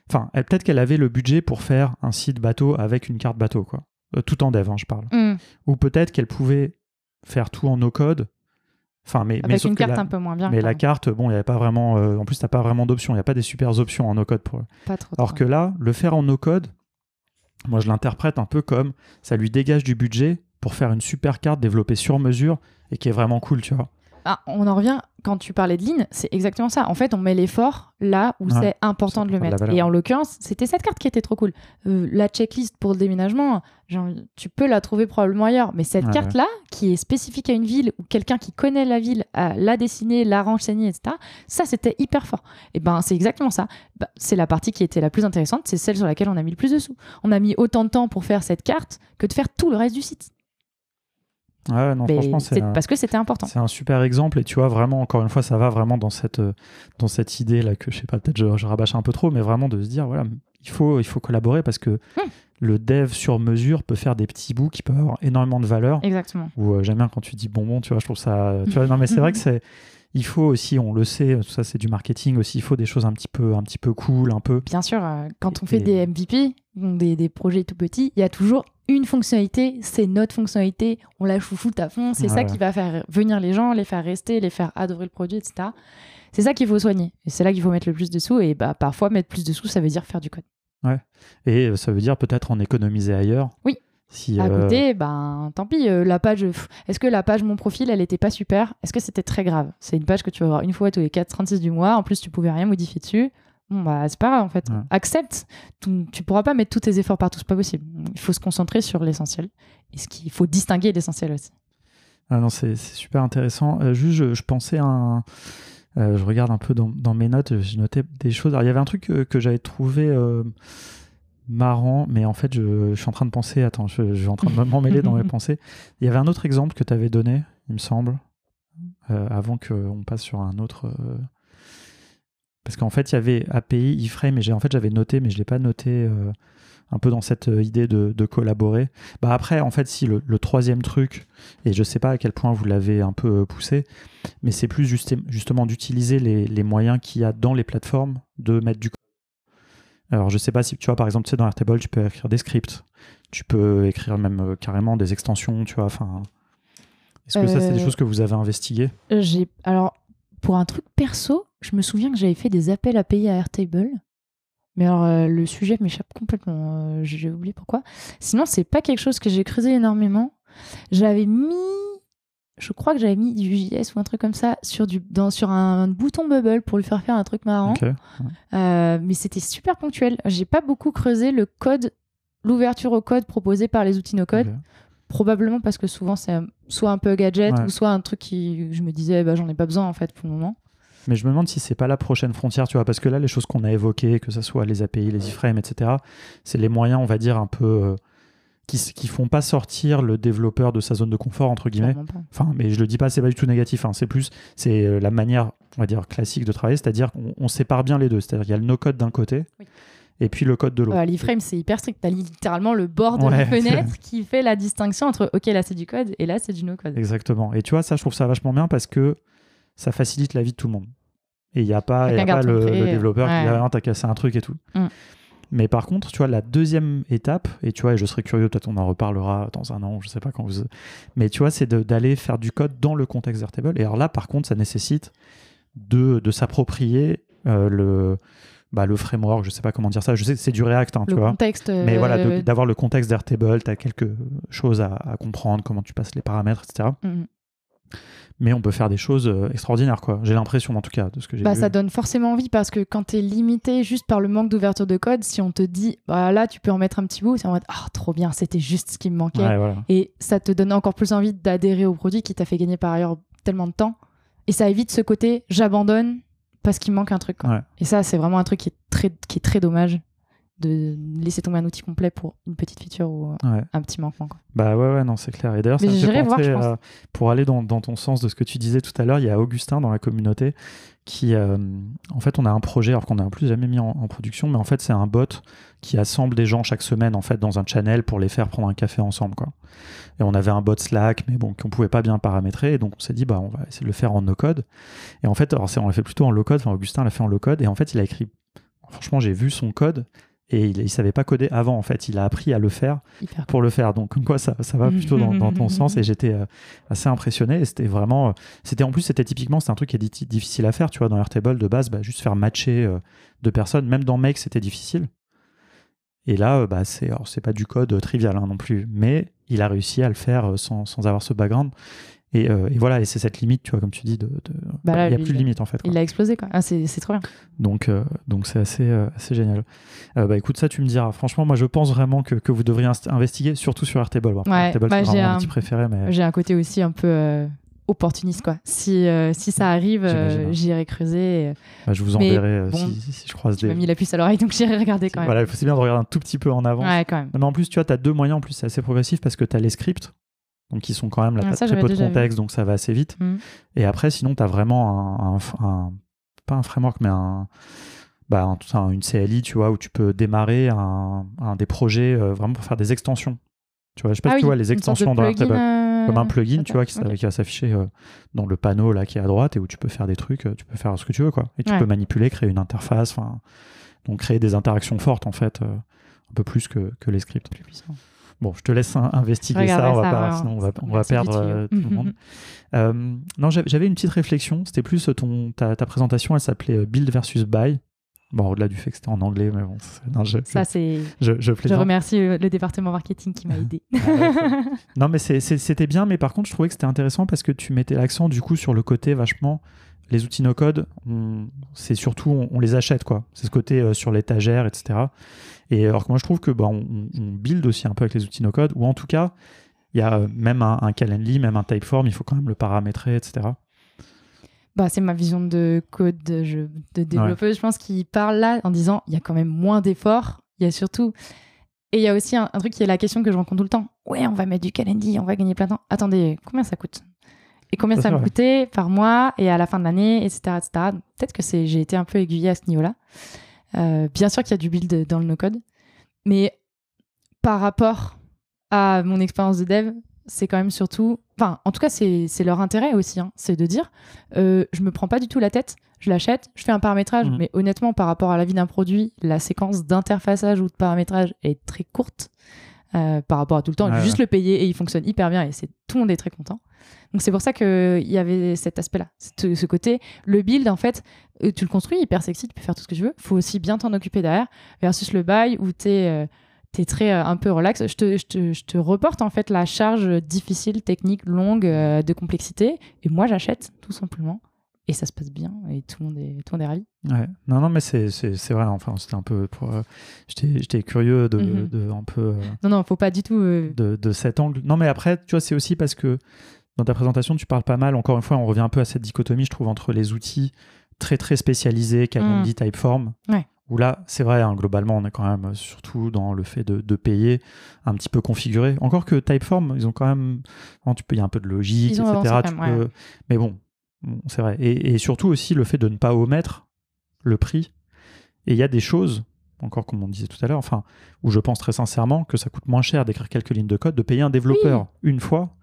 Enfin, peut-être qu'elle avait le budget pour faire un site bateau avec une carte bateau, quoi. Euh, tout en dev, hein, je parle. Hmm. Ou peut-être qu'elle pouvait faire tout en no-code. Enfin, mais, mais Avec sauf une que carte la- un peu moins bien. mais la carte, bon, il n'y avait pas vraiment. euh, en plus, t'as pas vraiment d'options. Il n'y a pas des super options en no-code pour. Pas trop. Alors trop. que là, le faire en no-code, moi je l'interprète un peu comme ça lui dégage du budget pour faire une super carte développée sur mesure et qui est vraiment cool, tu vois. Ah, on en revient, quand tu parlais de ligne, c'est exactement ça. En fait, on met l'effort là où Ouais, c'est important de le mettre. Et en l'occurrence, c'était cette carte qui était trop cool. Euh, la checklist pour le déménagement, tu peux la trouver probablement ailleurs. Mais cette Ouais, carte-là, qui est spécifique à une ville ou quelqu'un qui connaît la ville, a- l'a dessinée, l'a renseignée, etc., ça, c'était hyper fort. Et ben, c'est exactement ça. Bah, c'est la partie qui était la plus intéressante, c'est celle sur laquelle on a mis le plus de sous. On a mis autant de temps pour faire cette carte que de faire tout le reste du site. Ouais, non, Mais franchement, c'est c'est un, parce que c'était important. c'est un super exemple et tu vois, vraiment, encore une fois, ça va vraiment dans cette, euh, dans cette idée là que je sais pas, peut-être je, je rabâche un peu trop, mais vraiment de se dire, voilà, il faut, il faut collaborer parce que Hmm. le dev sur mesure peut faire des petits bouts qui peuvent avoir énormément de valeur. Exactement. ou euh, j'aime bien quand tu dis bonbon, tu vois, je trouve ça. Tu vois, non, mais c'est vrai que c'est. Il faut aussi, on le sait, tout ça c'est du marketing aussi, il faut des choses un petit peu, un petit peu cool, un peu. Bien sûr, euh, quand on Et- fait des MVP, des, des projets tout petits, il y a toujours une fonctionnalité, c'est notre fonctionnalité, on la chouchoute à fond, c'est ça Ouais. qui va faire venir les gens, les faire rester, les faire adorer le produit, etc. C'est ça qu'il faut soigner. Et c'est là qu'il faut mettre le plus de sous. Et bah, parfois, mettre plus de sous, ça veut dire faire du code. Et euh, ça veut dire peut-être en économiser ailleurs. Oui. Si, À euh, côté, ben, tant pis, euh, la page. Est-ce que la page Mon profil, elle était pas super? Est-ce que c'était très grave? C'est une page que tu vas voir une fois tous les 4-36 du mois. En plus, tu pouvais rien modifier dessus. Bon, bah, c'est pas grave en fait. Ouais. Accepte. Tu, tu pourras pas mettre tous tes efforts partout, c'est pas possible. Il faut se concentrer sur l'essentiel. Et ce qu'il faut distinguer l'essentiel aussi. Ah non, c'est super intéressant. Euh, juste, je, je pensais à un. euh, je regarde un peu dans, dans mes notes, j'ai noté des choses. Alors, il y avait un truc que, que j'avais trouvé euh, marrant, mais en fait, je, je suis en train de penser. Attends, je, je suis en train de m'emmêler dans mes pensées. Il y avait un autre exemple que tu avais donné, il me semble, avant qu'on passe sur un autre. Parce qu'en fait, il y avait API, iframe, et en fait, j'avais noté, mais je ne l'ai pas noté. euh, un peu dans cette euh, idée de, de collaborer. Bah après, en fait, si le, le troisième truc, et je sais pas à quel point vous l'avez un peu euh, poussé, mais c'est plus juste- justement d'utiliser les, les moyens qu'il y a dans les plateformes de mettre du code. Alors, je sais pas si tu vois, par exemple, tu sais, dans Airtable, tu peux écrire des scripts, tu peux écrire même euh, carrément des extensions, tu vois. Enfin, est-ce que ça, c'est des choses que vous avez investiguées? J'ai alors pour un truc perso, je me souviens que j'avais fait des appels API à Airtable. Mais alors euh, le sujet m'échappe complètement. euh, j'ai oublié pourquoi. Sinon, c'est pas quelque chose que j'ai creusé énormément. J'avais mis, je crois que j'avais mis du JS ou un truc comme ça sur du dans sur un, bouton bubble pour lui faire faire un truc marrant. Euh, mais c'était super ponctuel. J'ai pas beaucoup creusé le code, l'ouverture au code proposée par les outils no code. Probablement parce que souvent c'est soit un peu gadget Ouais. ou soit un truc qui je me disais bah, j'en ai pas besoin en fait pour le moment. Mais je me demande si c'est pas la prochaine frontière, tu vois, parce que là, les choses qu'on a évoquées, que ce soit les API, les iframes, etc., c'est les moyens, on va dire, un peu. euh, qui, qui font pas sortir le développeur de sa zone de confort, entre guillemets. Enfin, mais je le dis pas, c'est pas du tout négatif, hein, c'est plus, c'est euh, la manière, on va dire, classique de travailler, c'est-à-dire qu'on on sépare bien les deux. C'est-à-dire qu'il y a le no-code d'un côté Oui. Et puis le code de l'autre. Euh, L'iframe c'est hyper strict. T'as littéralement le bord de Ouais. la fenêtre qui fait la distinction entre ok là c'est du code et là c'est du no code. Exactement. Et tu vois, ça, je trouve ça vachement bien parce que ça facilite la vie de tout le monde. Et il n'y a pas, y a pas le, développeur qui dit ah, t'as cassé un truc et tout. Mm. Mais par contre, tu vois, la deuxième étape, et tu vois, et je serais curieux, peut-être on en reparlera dans un an, je sais pas quand vous. Mais tu vois, c'est d'aller faire du code dans le contexte d'Airtable. Et alors là, par contre, ça nécessite de, de s'approprier euh, le, bah, le framework, je sais pas comment dire ça, je sais que c'est du React, hein, tu Le vois. contexte. Mais voilà, euh, d'avoir le contexte d'Airtable, tu as quelques choses à, à comprendre, comment tu passes les paramètres, etc. mm. Mais on peut faire des choses euh, extraordinaires, quoi. J'ai l'impression, en tout cas, de ce que j'ai Bah, vu. ça donne forcément envie parce que quand tu es limité juste par le manque d'ouverture de code, si on te dit bah, là tu peux en mettre un petit bout, c'est en mode ah trop bien, c'était juste ce qui me manquait. Ouais, voilà. Et ça te donne encore plus envie d'adhérer au produit qui t'a fait gagner par ailleurs tellement de temps. Et ça évite ce côté j'abandonne parce qu'il manque un truc. quoi. Ouais. Et ça, c'est vraiment un truc qui est très, qui est très dommage. De laisser tomber un outil complet pour une petite feature ou Ouais. un petit manquement. Quoi. Bah ouais, ouais, non, c'est clair. Et d'ailleurs, ça me fait voir, à- pour aller dans, dans ton sens de ce que tu disais tout à l'heure, il y a Augustin dans la communauté qui, euh, en fait, on a un projet, alors qu'on n'a plus jamais mis en, en production, mais en fait, c'est un bot qui assemble des gens chaque semaine, en fait, dans un channel pour les faire prendre un café ensemble, quoi. Et on avait un bot Slack, mais bon, qu'on pouvait pas bien paramétrer, et donc on s'est dit, bah, on va essayer de le faire en no-code. Et en fait, alors, on l'a fait plutôt en low-code, enfin, Augustin l'a fait en low-code, et en fait, il a écrit, franchement, j'ai vu son code, et il, il savait pas coder avant, en fait, il a appris à le faire Hyper. pour le faire. Donc, comme quoi, ça, ça va plutôt dans, dans ton sens. Et j'étais euh, assez impressionné. Et c'était vraiment. euh, c'était En plus, c'était typiquement, c'était un truc qui est di- difficile à faire. Tu vois, dans Airtable, de base, bah, juste faire matcher euh, deux personnes. Même dans Make, c'était difficile. Et là, bah, c'est, c'est pas du code trivial hein, non plus. Mais il a réussi à le faire sans, sans avoir ce background. Et, euh, et voilà, et c'est cette limite, tu vois, comme tu dis, de, de- Bah bah, là, il n'y a plus de limite en fait. quoi. Il a explosé, quoi. Ah, c'est trop bien. Donc, euh, donc c'est assez, euh, assez génial. Bah écoute, ça tu me diras. Franchement, moi je pense vraiment que, que vous devriez investiguer, surtout sur Airtable. Bon, après, Ouais, Airtable, bah, c'est j'ai vraiment un- mon petit préféré, mais J'ai un côté aussi un peu opportuniste, quoi. Si, si ça arrive, J'imagine. j'irai creuser. bah, je vous enverrai bon, si, si- si je croise des. mis la puce à l'oreille, donc j'irai regarder quand même. Voilà, c'est bien de regarder un tout petit peu en avant. Ouais, quand même. Mais en plus, tu vois, tu as deux moyens. En plus, c'est assez progressif parce que tu as les scripts, donc qui sont quand même là, Ah, ça, très peu de vu. contexte, donc ça va assez vite. Mhm. Et après, sinon, tu as vraiment un, un- un- Pas un framework, mais un. Bah, un- une CLI, tu vois, où tu peux démarrer un, des projets euh, vraiment pour faire des extensions. Tu vois, je sais pas Ah si oui, tu vois les extensions dans plugin, Airtable. euh, comme un plugin, tu vois, qui, va s'afficher euh, dans le panneau là qui est à droite et où tu peux faire des trucs, tu peux faire ce que tu veux, quoi. Et tu Ouais. peux manipuler, créer une interface, enfin, donc créer des interactions fortes en fait, un peu plus que, que les scripts. Plus puissant. Bon, je te laisse investiguer ça, on va ça, pas, sinon on va, on perdre euh, tout le monde. Euh, non, j'avais une petite réflexion. C'était plus ton ta, ta présentation, elle s'appelait euh, Build versus Buy. Bon, au-delà du fait que c'était en anglais, mais bon, c'est- non, je, Ça, c'est. je, je Je remercie euh, le département marketing qui m'a aidé. Ah Non, mais c'était bien, mais par contre, je trouvais que c'était intéressant parce que tu mettais l'accent du coup sur le côté vachement. Les outils no-code, c'est surtout, on, on les achète, quoi. C'est ce côté euh, sur l'étagère, etc. Et alors que moi, je trouve que bah, on, on build aussi un peu avec les outils no-code, ou en tout cas, il y a euh, même un, un Calendly, même un Typeform, il faut quand même le paramétrer, etc. Bah, c'est ma vision de code de, jeu- de développeuse, je pense, qui parle là en disant il y a quand même moins d'efforts. Il y a surtout. Et il y a aussi un, un truc qui est la question que je rencontre tout le temps. Ouais, on va mettre du Calendly, on va gagner plein de temps. Attendez, combien ça coûte? Et combien Ça, me vrai. coûtait par mois et à la fin de l'année, etc. etc. Peut-être que c'est, j'ai été un peu aiguillée à ce niveau-là. Euh, bien sûr qu'il y a du build dans le no-code, mais par rapport à mon expérience de dev, c'est quand même surtout. Enfin, en tout cas, c'est, leur intérêt aussi. hein. c'est de dire euh, je me prends pas du tout la tête, je l'achète, je fais un paramétrage, Mhm. mais honnêtement, par rapport à la vie d'un produit, la séquence d'interfaçage ou de paramétrage est très courte euh, par rapport à tout le temps. Ouais, juste ouais. le payer et il fonctionne hyper bien et c'est tout le monde est très content. Donc c'est pour ça qu'il y avait cet aspect-là, ce, côté, le build en fait, euh, tu le construis hyper sexy, tu peux faire tout ce que tu veux, faut aussi bien t'en occuper derrière, versus le buy où t'es euh, t'es très euh, un peu relax. Je te, je, te, je te reporte en fait la charge difficile, technique, longue, euh, de complexité, et moi j'achète tout simplement. Et ça se passe bien, et tout le monde est, tout le monde est ravi. Ouais. Non, non, mais c'est vrai. Enfin, c'était un peu pour. euh, J'étais curieux de, Mhm. de un peu. euh, Non, non, faut pas du tout. euh, de, de cet angle. Non, mais après, tu vois, c'est aussi parce que dans ta présentation, tu parles pas mal. Encore une fois, on revient un peu à cette dichotomie, je trouve, entre les outils très très spécialisés, Calendly, Typeform. Ouais. Où là, c'est vrai, hein, globalement, on est quand même euh, surtout dans le fait de, de payer un petit peu configuré. Encore que Typeform, ils ont quand même. bon, tu peux, il y a un peu de logique, etc. peux- Mais bon, bon, c'est vrai. Et, et surtout aussi le fait de ne pas omettre le prix. Et il y a des choses, encore comme on disait tout à l'heure, enfin, où je pense très sincèrement que ça coûte moins cher d'écrire quelques lignes de code, de payer un développeur une fois,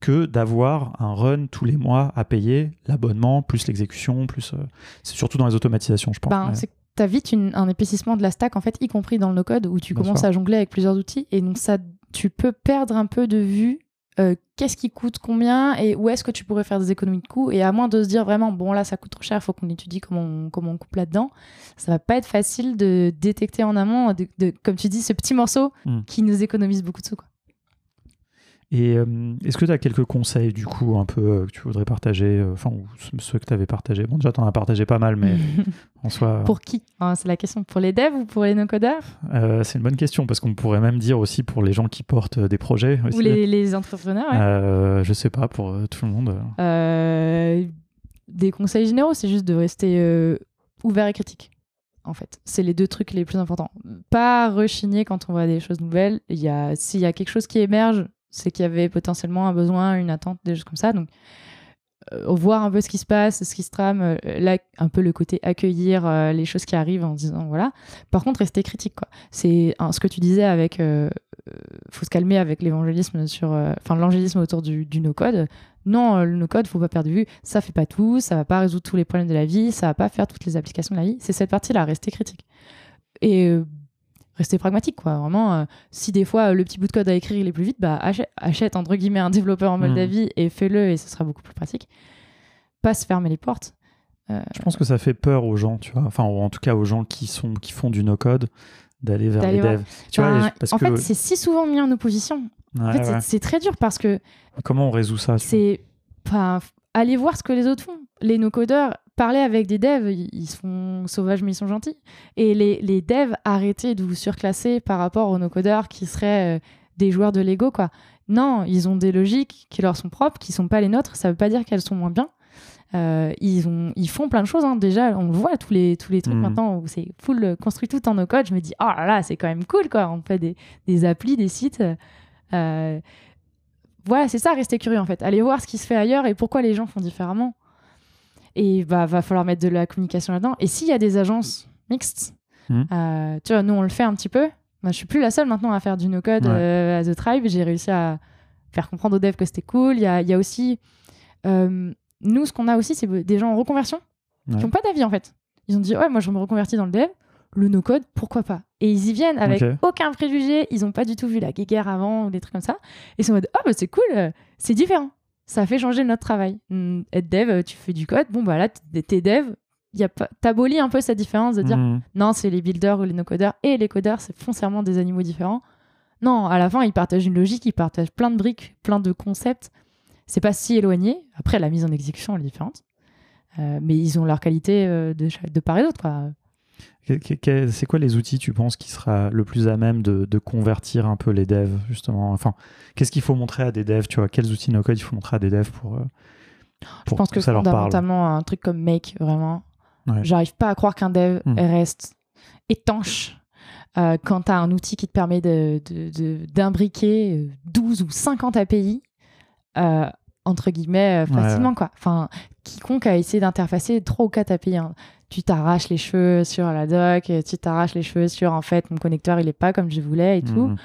que d'avoir un run tous les mois à payer, l'abonnement, plus l'exécution, plus. euh, c'est surtout dans les automatisations, je pense. Ben, mais- que t'as vite une- un épaississement de la stack, en fait, y compris dans le no-code, où tu Bien commences sûr. à jongler avec plusieurs outils. Et donc, ça, tu peux perdre un peu de vue euh, qu'est-ce qui coûte combien et où est-ce que tu pourrais faire des économies de coûts. Et à moins de se dire vraiment, bon, là, ça coûte trop cher, il faut qu'on étudie comment on, comment on coupe là-dedans, ça va pas être facile de détecter en amont, de, de- comme tu dis, ce petit morceau Mm. qui nous économise beaucoup de sous. Quoi. Et euh, est-ce que tu as quelques conseils, du coup, un peu euh, que tu voudrais partager euh, Enfin, ou ceux- que tu avais partagés? Bon, déjà, tu en as partagé pas mal, mais en soi. pour qui? Hein, C'est la question. Pour les devs ou pour les no-codeurs c'est une bonne question parce qu'on pourrait même dire aussi pour les gens qui portent des projets. Aussi. Ou les, les entrepreneurs ouais. Je sais pas, pour tout le monde. Des conseils généraux, c'est juste de rester ouvert et critique. en fait. C'est les deux trucs les plus importants. Pas rechigner quand on voit des choses nouvelles. Il y a, s'il y a quelque chose qui émerge, c'est qu'il y avait potentiellement un besoin, une attente, des choses comme ça. Donc, euh, voir un peu ce qui se passe, ce qui se trame, euh, là, un peu le côté accueillir euh, les choses qui arrivent en disant voilà. Par contre, rester critique, quoi. C'est ce que tu disais avec. faut se calmer avec l'évangélisme sur. Enfin, l'angélisme autour du, no-code. Non, le no-code, faut pas perdre de vue. Ça fait pas tout, ça va pas résoudre tous les problèmes de la vie, ça va pas faire toutes les applications de la vie. C'est cette partie-là, rester critique. Et rester pragmatique quoi. Vraiment euh, si des fois le petit bout de code à écrire il est plus vite bah achète, entre guillemets un développeur en Moldavie mmh. et fais-le et ce sera beaucoup plus pratique. Pas se fermer les portes. Euh, je pense que ça fait peur aux gens tu vois. Enfin en tout cas aux gens qui sont qui font du no code d'aller vers les devs. Tu vois, parce en fait c'est si souvent mis en opposition. En fait, c'est très dur parce que comment on résout ça c'est pas aller voir ce que les autres font. Les no-codeurs parler avec des devs, ils sont sauvages mais ils sont gentils. Et les, les devs, arrêtez de vous surclasser par rapport aux no-codeurs qui seraient euh, des joueurs de Lego, quoi. Non, ils ont des logiques qui leur sont propres, qui sont pas les nôtres. Ça veut pas dire qu'elles sont moins bien. Euh, ils, ont, ils font plein de choses. Hein. Déjà, on le voit, tous les, tous les trucs mmh. maintenant où c'est full construit tout en no-code. Je me dis, oh là là, c'est quand même cool, quoi. On fait des, des applis, des sites. Euh, voilà, c'est ça, rester curieux, en fait. Aller voir ce qui se fait ailleurs et pourquoi les gens font différemment. Et bah, va falloir mettre de la communication là-dedans. Et s'il y a des agences mixtes, hmm. euh, tu vois, nous, on le fait un petit peu. Moi, je suis plus la seule maintenant à faire du no-code euh, à The Tribe. J'ai réussi à faire comprendre aux devs que c'était cool. Il y a, y a, aussi. Euh, nous, ce qu'on a aussi, c'est des gens en reconversion qui n'ont pas d'avis en fait. Ils ont dit Ouais, moi, je me reconvertis dans le dev. Le no-code, pourquoi pas? Et ils y viennent avec aucun préjugé. Ils n'ont pas du tout vu la guéguerre avant ou des trucs comme ça. Et ils sont en mode Ah, bah, c'est cool, c'est différent ça fait changer notre travail. Hmm, être dev, tu fais du code, bon, bah là, t'es dev, y a pas... t'abolis un peu cette différence de dire hmm. non, c'est les builders ou les no-codeurs et les codeurs, c'est foncièrement des animaux différents. Non, à la fin, ils partagent une logique, ils partagent plein de briques, plein de concepts. C'est pas si éloigné. Après, la mise en exécution, elle est différente. Euh, mais ils ont leur qualité euh, de, de part et d'autre. C'est quoi les outils, tu penses, qui sera le plus à même de, convertir un peu les devs, justement? Enfin, qu'est-ce qu'il faut montrer à des devs, tu vois? Quels outils no-code il faut montrer à des devs pour, euh, pour Je pense que, ça leur parle? un truc comme Make, vraiment. J'arrive pas à croire qu'un dev hmm. reste étanche euh, quand tu as un outil qui te permet d'imbriquer 12 euh, ou 50 API. entre guillemets facilement quoi enfin quiconque a essayé d'interfacer 3 ou 4 API hein tu t'arraches les cheveux sur la doc, tu t'arraches les cheveux sur en fait mon connecteur il est pas comme je voulais et tout. Mhm.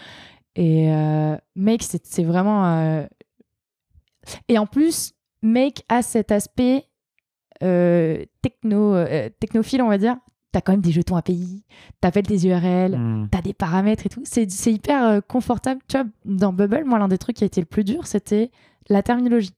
Et euh, Make c'est vraiment euh, et en plus Make a cet aspect euh, techno technophile on va dire. T'as quand même des jetons API, t'appelles tes URL, tu mhm. t'as des paramètres et tout. C'est hyper confortable. Tu vois, dans Bubble, moi l'un des trucs qui a été le plus dur, c'était la terminologie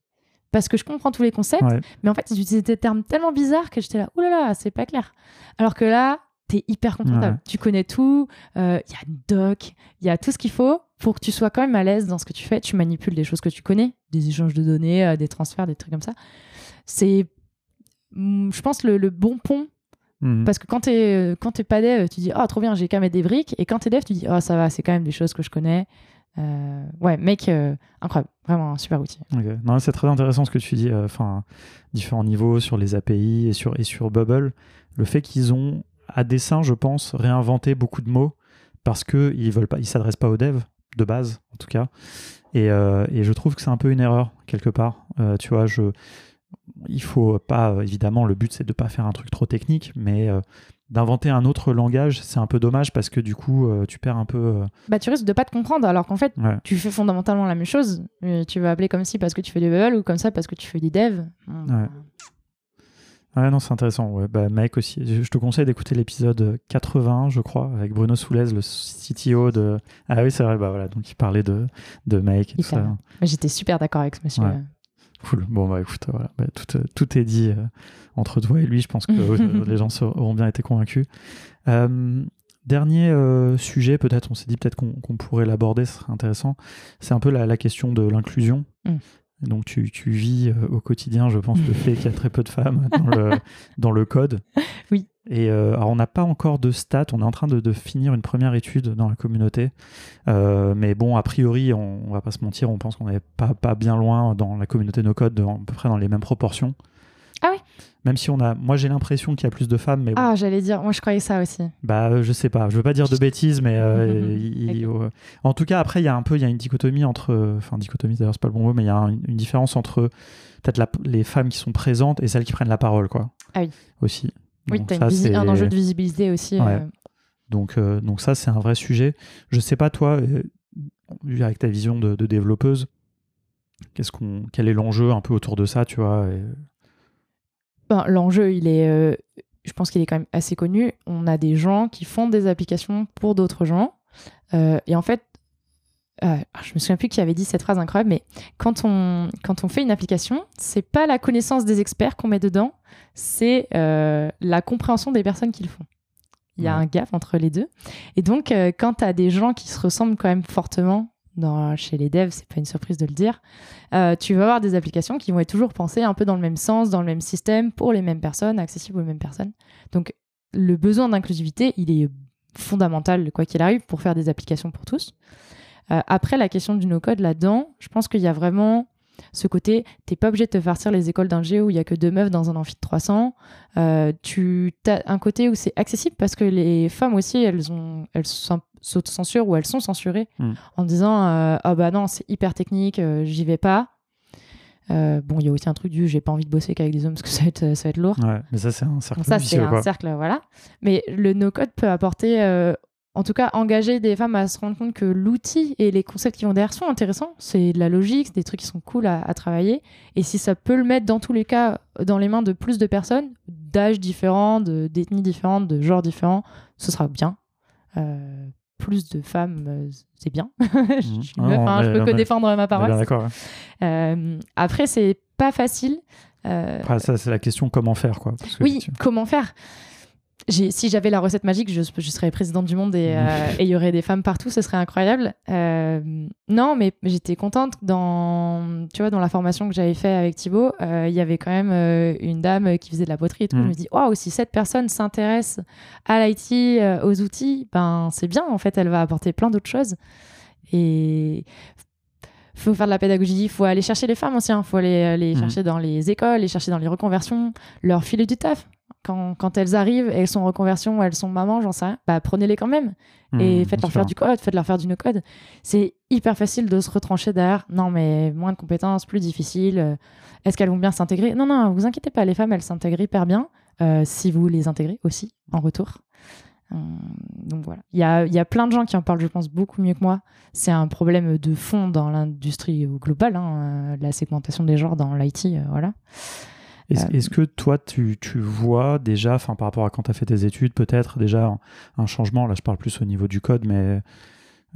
parce que je comprends tous les concepts, mais en fait, ils utilisaient des termes tellement bizarres que j'étais là, oulala, c'est pas clair. Alors que là, t'es hyper confortable. Tu connais tout, il euh, y a une doc, il y a tout ce qu'il faut pour que tu sois quand même à l'aise dans ce que tu fais. Tu manipules des choses que tu connais, des échanges de données, euh, des transferts, des trucs comme ça. C'est, mm, je pense, le, bon pont. Mhm. Parce que quand t'es euh, quand es pas dev, tu dis oh trop bien j'ai qu'à mettre des briques et quand t'es dev tu dis oh ça va c'est quand même des choses que je connais euh, ouais, mec, euh, incroyable, vraiment un super outil. Non, c'est très intéressant ce que tu dis. Euh, enfin, différents niveaux sur les API et sur et sur Bubble. Le fait qu'ils ont à dessein, je pense, réinventé beaucoup de mots parce que ils veulent pas, ils s'adressent pas aux devs de base, en tout cas. Et, et je trouve que c'est un peu une erreur quelque part. tu vois, je il faut pas évidemment le but c'est de pas faire un truc trop technique mais d'inventer un autre langage, c'est un peu dommage parce que du coup, euh, tu perds un peu. Euh, bah, tu risques de pas te comprendre alors qu'en fait, tu fais fondamentalement la même chose. tu vas appeler comme si parce que tu fais du bubble ou comme ça parce que tu fais du dev. Ouais. Ouais, non, c'est intéressant. Ouais, bah, Mike aussi. Je te conseille d'écouter l'épisode 80, je crois, avec Bruno Soulez, le CTO de. Ah oui, c'est vrai, bah voilà. Donc il parlait de, de Mike et tout ça. J'étais super d'accord avec ce monsieur. Cool. Bon, bah écoute, voilà. Bah, tout, tout, est dit. Euh, entre toi et lui, je pense que euh, les gens auront bien été convaincus. Euh, dernier euh, sujet, peut-être, on s'est dit peut-être qu'on pourrait l'aborder, ce serait intéressant. C'est un peu la, question de l'inclusion. Mm. Donc tu, tu, vis au quotidien, je pense, le fait qu'il y a très peu de femmes dans le, dans le code. Oui. Et alors on n'a pas encore de stats, on est en train de, de, finir une première étude dans la communauté. mais bon, a priori, on, on va pas se mentir, on pense qu'on n'est pas, pas bien loin dans la communauté no code, à peu près dans les mêmes proportions. Même si on a, moi j'ai l'impression qu'il y a plus de femmes, mais bon, Ah, j'allais dire, moi je croyais ça aussi. bah euh, je sais pas, je veux pas dire de bêtises, mais euh, il- euh, en tout cas après il y a un peu, il y a une dichotomie entre, enfin dichotomie d'ailleurs c'est pas le bon mot, mais il y a un- une différence entre peut-être les femmes qui sont présentes et celles qui prennent la parole, quoi. Ah oui. Aussi. Oui, Donc ça, un enjeu de visibilité aussi. Ouais. Donc, euh, donc ça, c'est un vrai sujet. Je sais pas, toi, euh, avec ta vision de, de développeuse, qu'est-ce qu'on, quel est l'enjeu un peu autour de ça, tu vois et- Ben, L'enjeu, il est, euh, je pense qu'il est quand même assez connu. On a des gens qui font des applications pour d'autres gens. Euh, et en fait, euh, je me souviens plus qui avait dit cette phrase incroyable, mais quand on, quand on fait une application, c'est pas la connaissance des experts qu'on met dedans, c'est euh, la compréhension des personnes qui le font. Il y a Ouais. un gap entre les deux. Et donc, quand tu as des gens qui se ressemblent quand même fortement chez les devs, c'est pas une surprise de le dire, euh, tu vas avoir des applications qui vont être toujours pensées un peu dans le même sens, dans le même système, pour les mêmes personnes, accessibles aux mêmes personnes. Donc, le besoin d'inclusivité, il est fondamental, quoi qu'il arrive, pour faire des applications pour tous. Euh, après, la question du no-code là-dedans, je pense qu'il y a vraiment ce côté, t'es pas obligé de te farcir les écoles d'ingé où il y a que deux meufs dans un amphi de 300. Euh, tu as un côté où c'est accessible parce que les femmes aussi, elles ont, elles s'autocensurent ou elles sont censurées Mm. en disant euh, ah bah non c'est hyper technique, euh, j'y vais pas. Euh, bon, il y a aussi un truc du j'ai pas envie de bosser qu'avec des hommes parce que ça va être, ça va être lourd. Ouais, mais ça, c'est un cercle Donc ça, c'est un quoi. cercle, voilà. Mais le no-code peut apporter, euh, en tout cas, engager des femmes à se rendre compte que l'outil et les concepts qui vont derrière sont intéressants. C'est de la logique, c'est des trucs qui sont cool à, à travailler. Et si ça peut le mettre, dans tous les cas, dans les mains de plus de personnes, d'âges différents, de- d'ethnies différentes, de genres différents, ce sera bien. Euh, plus de femmes, euh, c'est bien. je suis une Ah, meuf, hein, je peux que défendre ma parole. d'accord. Euh, après, c'est pas facile. Euh, Après, ça, c'est la question comment faire, quoi. parce que oui, tu- comment faire? Si j'avais la recette magique, je, je serais présidente du monde et euh, et il y aurait des femmes partout, ce serait incroyable. Euh, non, mais j'étais contente dans, tu vois, dans la formation que j'avais fait avec Thibaut, euh, il y avait quand même une dame qui faisait de la poterie et tout. Mm. Je me dis, waouh, si cette personne s'intéresse à l'IT, aux outils, ben c'est bien. En fait, elle va apporter plein d'autres choses. Et faut faire de la pédagogie, il faut aller chercher les femmes aussi, il faut aller les Mhm. chercher dans les écoles, les chercher dans les reconversions, leur filer du taf. Quand, quand elles arrivent, elles sont en reconversion, elles sont mamans, j'en sais rien, bah prenez-les quand même et Mmh, faites-leur faire du code, faites-leur faire du no-code. C'est hyper facile de se retrancher derrière. Non, mais moins de compétences, plus difficile. Euh, Est-ce qu'elles vont bien s'intégrer? Non, non, vous inquiétez pas, les femmes, elles s'intègrent hyper bien euh, si vous les intégrez aussi en retour. Euh, donc voilà. Il y a, il y a plein de gens qui en parlent, je pense, beaucoup mieux que moi. C'est un problème de fond dans l'industrie globale, hein, la segmentation des genres dans l'IT, euh, voilà. Est-ce Euh, est-ce que toi, tu, tu vois déjà, enfin par rapport à quand tu as fait tes études, peut-être déjà un, un changement, là je parle plus au niveau du code, mais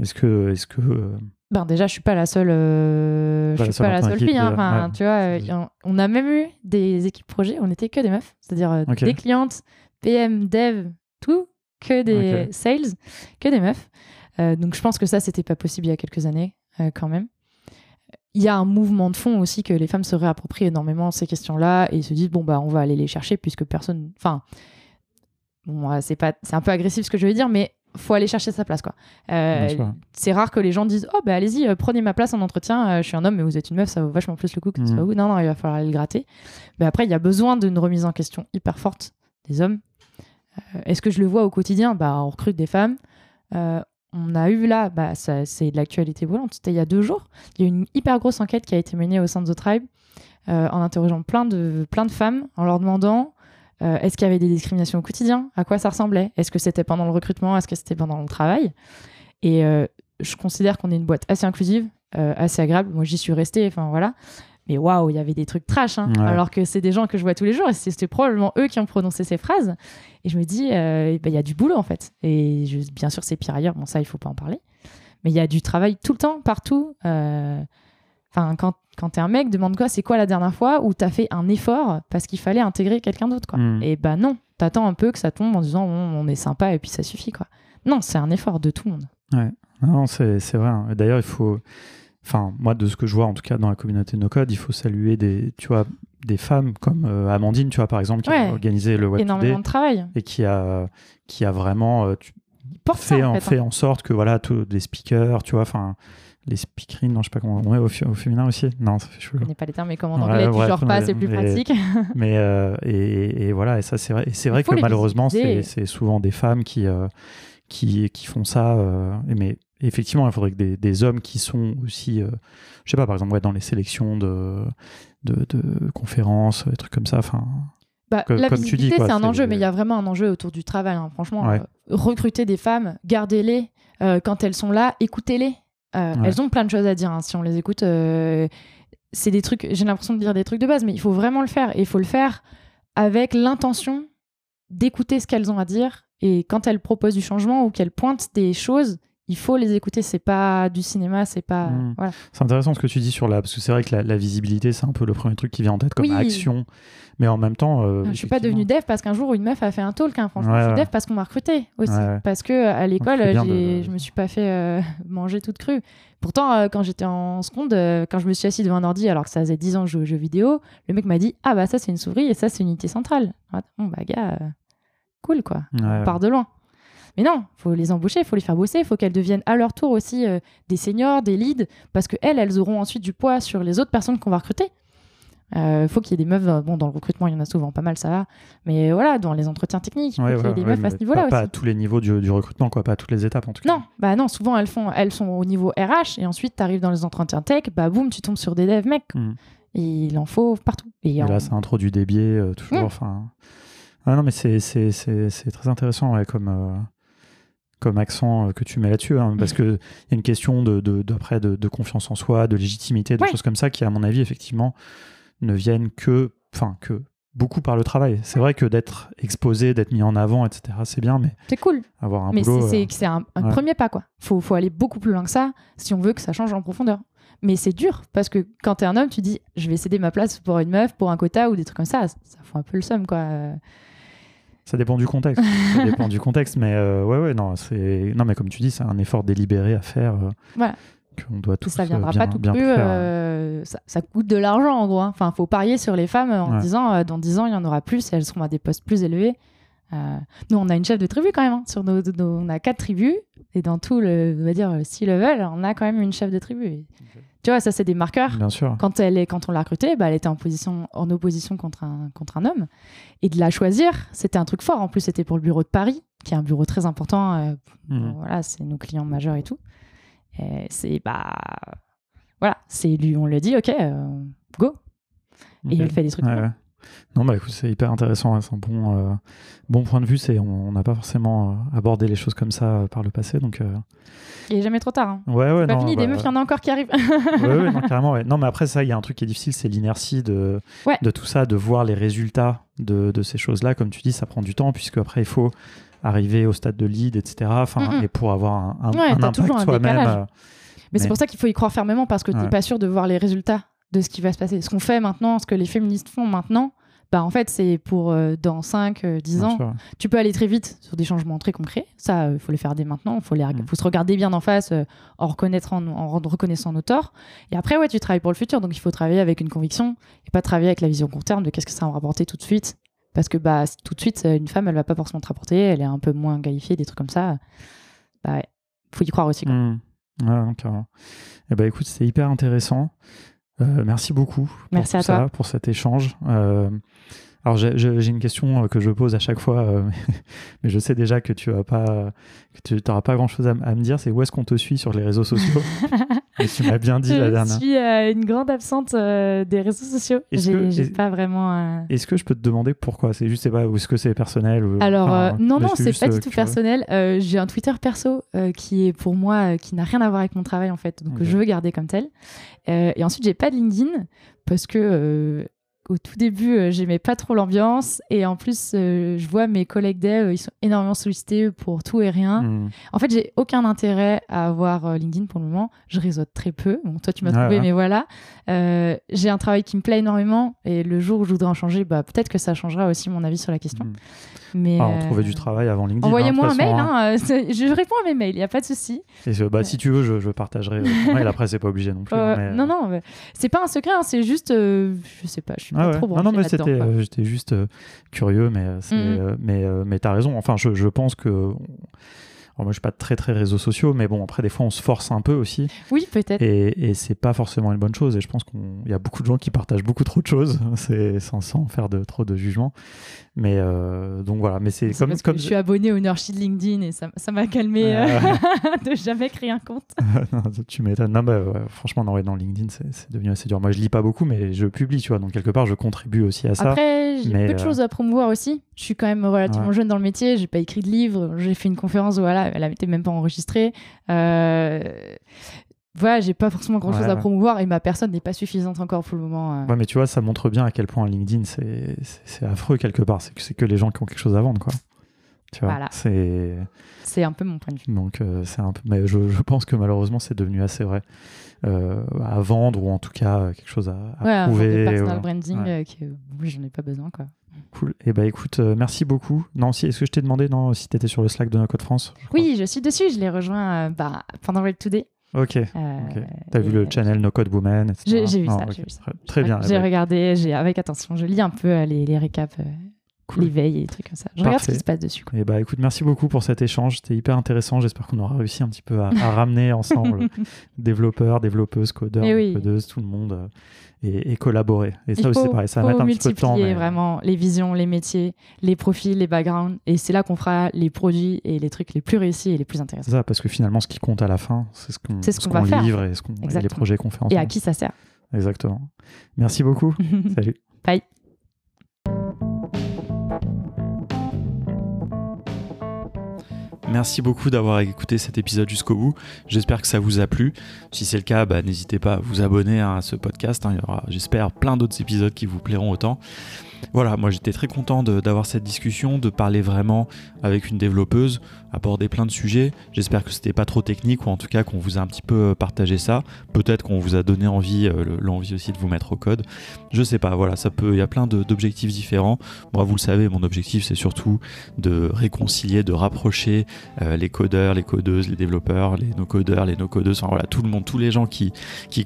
est-ce que, est-ce que euh, Ben déjà, je suis pas la seule, euh, Pas je la suis seule pas la seule fille. hein. Enfin, ouais. tu vois, euh, on a même eu des équipes projets, on était que des meufs, c'est-à-dire euh, des clientes, PM, dev, tout, que des sales, que des meufs. Donc je pense que ça, c'était pas possible il y a quelques années, quand même. Il y a un mouvement de fond aussi que les femmes se réapproprient énormément ces questions-là et se disent bon bah on va aller les chercher puisque personne, enfin, bon c'est pas, c'est un peu agressif ce que je vais dire, mais faut aller chercher sa place quoi. Euh, c'est rare que les gens disent oh bah allez-y euh, prenez ma place en entretien euh, je suis un homme mais vous êtes une meuf ça vaut vachement plus le coup que soit vous. Non non il va falloir aller le gratter. Mais après il y a besoin d'une remise en question hyper forte des hommes. Est-ce que je le vois au quotidien? Bah on recrute des femmes on a eu là bah c'est de l'actualité volante. C'était il y a deux jours. Il y a eu une hyper grosse enquête qui a été menée au sein de The Tribe euh, en interrogeant plein de plein de femmes en leur demandant euh, est-ce qu'il y avait des discriminations au quotidien? À quoi ça ressemblait? Est-ce que c'était pendant le recrutement? Est-ce que c'était pendant le travail? Et euh, je considère qu'on est une boîte assez inclusive, assez agréable. Moi, j'y suis restée, enfin voilà. Mais waouh, il y avait des trucs trash, hein. Ouais. alors que c'est des gens que je vois tous les jours et c'était probablement eux qui ont prononcé ces phrases. Et je me dis, euh, bah, il y a du boulot en fait. Et je- bien sûr, c'est pire ailleurs, bon, ça, il faut pas en parler. Mais il y a du travail tout le temps, partout. Euh, Enfin, quand, quand t'es un mec, demande quoi C'est quoi la dernière fois où t'as fait un effort parce qu'il fallait intégrer quelqu'un d'autre, quoi Mm. Et bah non, t'attends un peu que ça tombe en disant on, on est sympa et puis ça suffit, quoi. Non, c'est un effort de tout le monde. Non, c'est vrai. hein. D'ailleurs, il faut. Enfin, moi, de ce que je vois, en tout cas, dans la communauté No Code, il faut saluer des, tu vois, des femmes comme euh, Amandine, tu vois, par exemple, qui Ouais. a organisé le Web Énormément de travail. et qui a, qui a vraiment euh, tu- Porte fait, ça, en en, fait, fait hein. en sorte que, voilà, tous des speakers, tu vois, enfin, les speakerines, non, je sais pas comment. Ouais, au, au féminin aussi. Non, ça fait chelou. Je connais pas les termes, mais comme en anglais, tu genre pas, c'est plus pratique. Mais euh, et, et, voilà, et ça c'est vrai. Et c'est vrai que malheureusement, c'est souvent des femmes qui qui, qui font ça. Mais effectivement, il faudrait que des, des, hommes qui sont aussi, je sais pas, par exemple, ouais, dans les sélections de, de, de conférences, des trucs comme ça. Enfin. Bah, la visibilité, c'est un enjeu, mais il y a vraiment un enjeu autour du travail. Hein. Franchement, recruter des femmes, gardez-les quand elles sont là, écoutez-les. Euh, elles ont plein de choses à dire. Hein, si on les écoute, euh, c'est des trucs. J'ai l'impression de dire des trucs de base, mais il faut vraiment le faire. Et il faut le faire avec l'intention d'écouter ce qu'elles ont à dire. Et quand elles proposent du changement ou qu'elles pointent des choses, il faut les écouter. C'est pas du cinéma, c'est pas. Hmm. C'est intéressant ce que tu dis sur la. Parce que c'est vrai que la, visibilité, c'est un peu le premier truc qui vient en tête comme action. Mais en même temps. Euh, je suis pas devenue dev parce qu'un jour une meuf a fait un talk. Hein, franchement, je suis dev parce qu'on m'a recruté aussi. Parce que à l'école, je me suis pas fait euh, manger toute crue. Pourtant, euh, quand j'étais en seconde, quand je me suis assis devant un ordi, alors que ça faisait 10 ans que je jouais aux jeux vidéo, le mec m'a dit Ah bah ça c'est une souris et ça c'est une unité centrale. Bon bah gars, cool quoi. On part de loin. Mais non, faut les embaucher, il faut les faire bosser, il faut qu'elles deviennent à leur tour aussi euh, des seniors, des leads, parce que elles, elles auront ensuite du poids sur les autres personnes qu'on va recruter. Il euh, faut qu'il y ait des meufs, euh, bon, dans le recrutement, il y en a souvent pas mal, ça va, mais voilà, dans les entretiens techniques, il faut qu'il y ait des meufs à ce niveau-là aussi. Pas à tous les niveaux du, recrutement, quoi, pas à toutes les étapes en tout cas. Non, bah non, souvent elles, font, elles sont au niveau RH, et ensuite tu arrives dans les entretiens tech, bah boum, tu tombes sur des devs mecs. Mmh. Et il en faut partout. Et, là, ça introduit des biais, toujours, mmh. enfin. Ah non, mais c'est très intéressant, ouais, comme comme accent euh, que tu mets là-dessus, hein, parce qu'il y a une question de, de, de, confiance en soi, de légitimité, de choses comme ça qui, à mon avis, effectivement, ne viennent que, enfin, que beaucoup par le travail. C'est vrai que d'être exposé, d'être mis en avant, etc., c'est bien, mais c'est cool. Avoir un mais c'est c'est un, premier pas, quoi. Faut, faut aller beaucoup plus loin que ça si on veut que ça change en profondeur. Mais c'est dur parce que quand t'es un homme, tu dis je vais céder ma place pour une meuf, pour un quota ou des trucs comme ça. Ça, ça fout un peu le seum, quoi. Ça dépend du contexte. ça dépend du contexte, mais euh, ouais, ouais, non, c'est non, mais comme tu dis, c'est un effort délibéré à faire. Euh, voilà. Qu'on doit tous ça viendra euh, bien, pas tout plus. Euh, ça, ça, coûte de l'argent en gros. Hein. Enfin, faut parier sur les femmes en disant dans 10 ans il y en aura plus et elles seront à des postes plus élevés. Nous, on a une chef de tribu quand même. Hein. Sur nos, on a quatre tribus et dans tout le, on va dire, six level, on a quand même une chef de tribu. Tu vois, ça, c'est des marqueurs. Bien sûr. Quand, elle est, quand on l'a recrutée, bah, elle était en, position, en opposition contre un, contre un homme. Et de la choisir, c'était un truc fort. En plus, c'était pour le bureau de Paris, qui est un bureau très important. Euh, mhm. Voilà, c'est nos clients majeurs et tout. c'est, bah. Voilà, c'est lui, on lui dit, OK, euh, go. Et elle fait des trucs. Non, bah écoute, c'est hyper intéressant. Hein, c'est un bon, euh, bon point de vue. C'est, on n'a pas forcément euh, abordé les choses comme ça euh, par le passé. Donc, Il n'est jamais trop tard. Hein. Ouais, ouais, pas non, fini, des bah, meufs, il y en a encore qui arrivent. ouais, ouais, non, carrément, ouais. Non, mais après, ça, il y a un truc qui est difficile, c'est l'inertie de, de tout ça, de voir les résultats de, de ces choses-là. Comme tu dis, ça prend du temps, puisque après, il faut arriver au stade de lead, etc. Enfin, Et pour avoir un, un, impact soi-même. Mais, c'est pour ça qu'il faut y croire fermement, parce que tu n'es pas sûr de voir les résultats de ce qui va se passer. Ce qu'on fait maintenant, ce que les féministes font maintenant, bah en fait, c'est pour euh, dans 5, 10 euh, ans. Tu peux aller très vite sur des changements très concrets. Ça, il euh, faut les faire dès maintenant. Il faut, les... Mm. faut se regarder bien en face en, reconnaître en, en, reconnaissant nos torts. Et après, ouais, tu travailles pour le futur. Donc, il faut travailler avec une conviction et pas travailler avec la vision court terme de qu'est-ce que ça va rapporter tout de suite. Parce que bah, tout de suite, une femme, elle va pas forcément te rapporter. Elle est un peu moins qualifiée, des trucs comme ça. Bah ouais, faut y croire aussi. Quoi. Mm. Ouais, carrément. Eh bah, écoute, c'est hyper intéressant. Euh, merci beaucoup merci pour, ça, pour cet échange. Euh, alors j'ai une question euh, que je pose à chaque fois, mais je sais déjà que tu n'auras pas, pas grand-chose à, me dire. C'est où est-ce qu'on te suit sur les réseaux sociaux? tu m'as bien dit la dernière. Je suis une grande absente des réseaux sociaux. J'ai pas vraiment. Est-ce que je peux te demander pourquoi? C'est juste, pas, ou est-ce que c'est personnel Alors non, non, c'est pas du tout personnel. j'ai un Twitter perso qui est pour moi qui n'a rien à voir avec mon travail en fait, donc je veux garder comme tel. Euh, et ensuite, j'ai pas de LinkedIn parce que euh, au tout début, euh, j'aimais pas trop l'ambiance. Et en plus, euh, je vois mes collègues dev, ils sont énormément sollicités pour tout et rien. Hmm. En fait, j'ai aucun intérêt à avoir euh, LinkedIn pour le moment. Je réseaute très peu. Bon, toi, tu m'as trouvé, mais voilà. j'ai un travail qui me plaît énormément. Et le jour où je voudrais en changer, bah, peut-être que ça changera aussi mon avis sur la question. Hmm. Mais ah, on trouvait du travail avant LinkedIn. Envoyez-moi hein, un mail. Hein. je réponds à mes mails, il n'y a pas de souci. bah, Si tu veux, je, je partagerai. mail. Après, c'est pas obligé non plus. Hein, non, non, c'est pas un secret. c'est juste, je sais pas, je suis pas trop branchée non, non, mais euh, j'étais juste euh, curieux, mais, euh, mhm. mais, mais t'as raison. Enfin, je, je pense que moi, je suis pas très très réseaux sociaux, mais bon, après, des fois, on se force un peu aussi. Oui, peut-être. Et, et c'est pas forcément une bonne chose. Et je pense qu'il y a beaucoup de gens qui partagent beaucoup trop de choses, c'est sans, sans faire de trop de jugement. Mais euh, donc voilà, mais c'est comme, parce comme que je suis abonnée au Nurshid LinkedIn et ça ça m'a calmé euh, de jamais créer un compte. Non, tu m'étonnes. Non, bah, ouais, franchement, non, ouais, dans LinkedIn, c'est devenu assez dur. Moi, je lis pas beaucoup, mais je publie, tu vois. Donc quelque part, je contribue aussi à ça. Après, j'ai peu de euh, choses à promouvoir aussi. Je suis quand même relativement Ouais. jeune dans le métier. J'ai pas écrit de livre. J'ai fait une conférence, voilà, elle n'était même pas enregistrée. Euh, Voilà, j'ai pas forcément grand chose Ouais, à promouvoir et ma personne n'est pas suffisante encore pour le moment. euh. Ouais, mais tu vois, ça montre bien à quel point LinkedIn, c'est affreux quelque part. C'est que que les gens qui ont quelque chose à vendre, quoi. Tu vois, Voilà. c'est C'est un peu mon point de vue. donc euh, c'est un peu. Mais je, je pense que malheureusement, c'est devenu assez vrai Euh, à vendre ou en tout cas euh, quelque chose à, à Ouais, un prouver. personal ouais. branding que oui, j'en ai pas besoin quoi. Cool. Et bah écoute, euh, merci beaucoup. Non, si, est-ce que je t'ai demandé non si t'étais sur le Slack de Code France? Je. Oui, je suis dessus. Je l'ai rejoint euh, bah, pendant Web Today. Ok. Euh, Ok. T'as vu le channel No Code Woman, etc. J'ai vu ça. vu. Très, bien. J'ai eh ben, regardé, j'ai avec attention. Je lis un peu euh, les, les récaps, euh, Cool. les veilles et des trucs comme ça. Je regarde ce qui se passe dessus. quoi. Et bah écoute, merci beaucoup pour cet échange. C'était hyper intéressant. J'espère qu'on aura réussi un petit peu à, à ramener ensemble développeurs, développeuses, codeurs, oui. codeuses, tout le monde euh, et, et collaborer. Et Il ça aussi, c'est pareil. Ça va mettre un petit peu de temps. mais- vraiment les visions, les métiers, les profils, les backgrounds. Et c'est là qu'on fera les produits et les trucs les plus réussis et les plus C'est intéressants. ça, parce que finalement, ce qui compte à la fin, c'est ce qu'on C'est ce ce livre et, ce et les projets qu'on fait Et ensemble. à qui ça sert Exactement. Merci beaucoup. Salut. Bye. Merci beaucoup d'avoir écouté cet épisode jusqu'au bout. J'espère que ça vous a plu. Si c'est le cas, bah, n'hésitez pas à vous abonner à ce podcast. hein. Il y aura, j'espère, plein d'autres épisodes qui vous plairont autant. Voilà, moi j'étais très content d'avoir cette discussion, de parler vraiment avec une développeuse, aborder plein de sujets. J'espère que c'était pas trop technique ou en tout cas qu'on vous a un petit peu euh, partagé ça. Peut-être qu'on vous a donné envie, euh, le- l'envie aussi de vous mettre au code. Je sais pas, voilà, ça peut, il y a plein d'objectifs différents. Moi, vous le savez, mon objectif c'est surtout de réconcilier, de rapprocher euh, les codeurs, les codeuses, les développeurs, les no-codeurs, les no-codeuses, enfin voilà, tout le monde, tous les gens qui,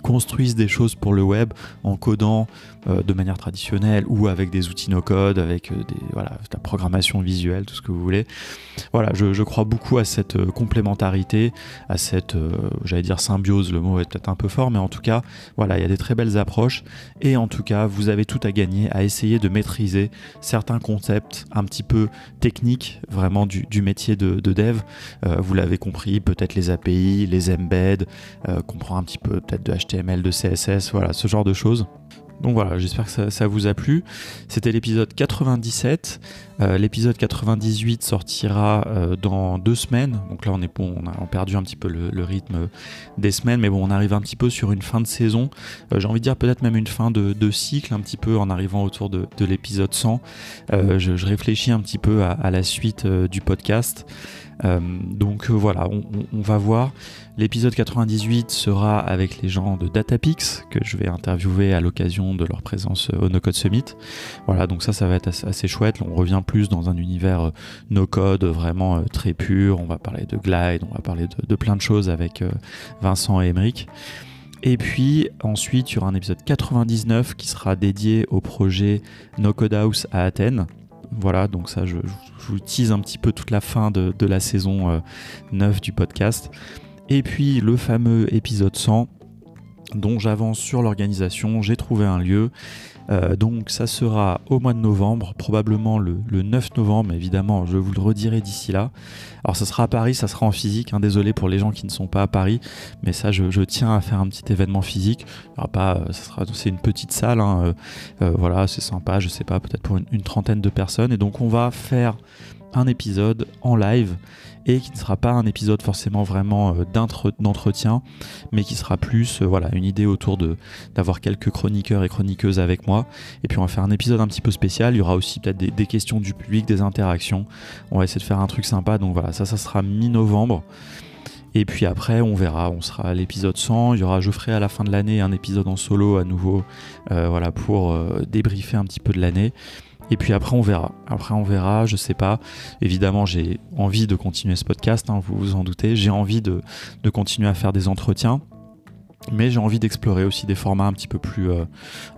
construisent des choses pour le web en codant de manière traditionnelle ou avec des outils no-code, avec voilà, de la programmation visuelle, tout ce que vous voulez. Voilà, je crois beaucoup à cette euh, complémentarité, à cette, euh, j'allais dire symbiose, le mot est peut-être un peu fort, mais en tout cas, voilà, il y a des très belles approches et en tout cas, vous avez tout à gagner à essayer de maîtriser certains concepts un petit peu techniques, vraiment du, métier de, de dev. Euh, vous l'avez compris, peut-être les API, les embeds, euh, comprendre un petit peu peut-être de HTML, de CSS, voilà, ce genre de choses. Donc voilà, j'espère que ça, vous a plu. C'était l'épisode 97. Euh, l'épisode 98 sortira euh, dans deux semaines. Donc là, on est on a perdu un petit peu le, rythme des semaines, mais bon, on arrive un petit peu sur une fin de saison. Euh, J'ai envie de dire peut-être même une fin de, cycle, un petit peu en arrivant autour de, de l'épisode 100. Euh, je, réfléchis un petit peu à, la suite du podcast. Euh, donc euh, voilà, on, va voir. L'épisode 98 sera avec les gens de Datapix que je vais interviewer à l'occasion de leur présence euh, au No Code Summit. Voilà, donc ça, ça va être assez, chouette. On revient plus dans un univers no code vraiment très pur. On va parler de Glide, on va parler de, plein de choses avec Vincent et Emeric. Et puis ensuite, il y aura un épisode 99 qui sera dédié au projet No Code House à Athènes. Voilà, donc ça, je, vous tease un petit peu toute la fin de, de la saison euh, 9 du podcast. Et puis le fameux épisode 100 dont j'avance sur l'organisation, j'ai trouvé un lieu. Euh, donc ça sera au mois de novembre, probablement le, le 9 novembre, évidemment, je vous le redirai d'ici là. Alors ça sera à Paris, ça sera en physique, hein, désolé pour les gens qui ne sont pas à Paris, mais ça je, tiens à faire un petit événement physique. Euh, c'est une petite salle, hein, euh, voilà, c'est sympa, je sais pas, peut-être pour une trentaine de personnes, et donc on va faire un épisode en live et qui ne sera pas un épisode forcément vraiment euh, d'entretien, mais qui sera plus euh, voilà une idée autour d'avoir quelques chroniqueurs et chroniqueuses avec moi. Et puis on va faire un épisode un petit peu spécial. Il y aura aussi peut-être des, questions du public, des interactions. On va essayer de faire un truc sympa. Donc voilà, ça, ça sera mi-novembre. Et puis après, on verra, on sera à l'épisode 100. Il y aura, je ferai à la fin de l'année un épisode en solo à nouveau, euh, voilà, pour débriefer un petit peu de l'année. Et puis après, on verra. Après, on verra, je sais pas. Évidemment, j'ai envie de continuer ce podcast, hein, vous vous en doutez. J'ai envie de, continuer à faire des entretiens. Mais j'ai envie d'explorer aussi des formats un petit peu plus euh,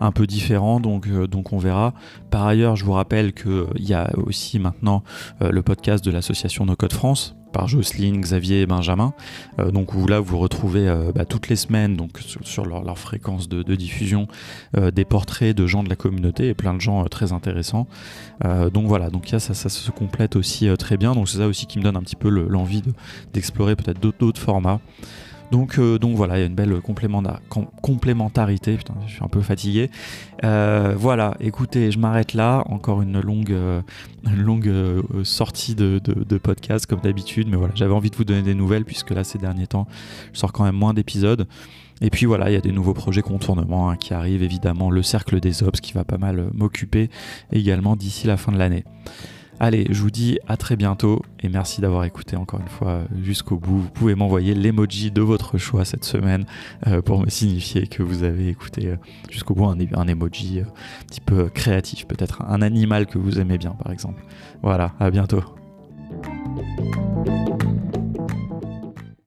un peu différents, donc, euh, donc on verra. Par ailleurs, je vous rappelle qu'il y a aussi maintenant euh, le podcast de l'association No Code France, par Jocelyne, Xavier et Benjamin. donc où là vous retrouvez bah, toutes les semaines donc sur, leur, fréquence de, diffusion des portraits de gens de la communauté et plein de gens très intéressants. donc voilà, donc ça, ça se complète aussi très bien. Donc c'est ça aussi qui me donne un petit peu l'envie d'explorer peut-être d'autres formats. Donc, euh, donc voilà, il y a une belle complémentarité. Putain, je suis un peu fatigué. Euh, voilà, écoutez, je m'arrête là. Encore une longue, euh, sortie de, podcast comme d'habitude. Mais voilà, j'avais envie de vous donner des nouvelles puisque là, ces derniers temps, je sors quand même moins d'épisodes. Et puis voilà, il y a des nouveaux projets contournement hein, qui arrivent, évidemment, le cercle des Ops qui va pas mal m'occuper également d'ici la fin de l'année. Allez, je vous dis à très bientôt et merci d'avoir écouté encore une fois euh, jusqu'au bout. Vous pouvez m'envoyer l'emoji de votre choix cette semaine euh, pour me signifier que vous avez écouté euh, jusqu'au bout un, emoji un petit peu créatif, peut-être un animal que vous aimez bien par exemple. Voilà, à bientôt.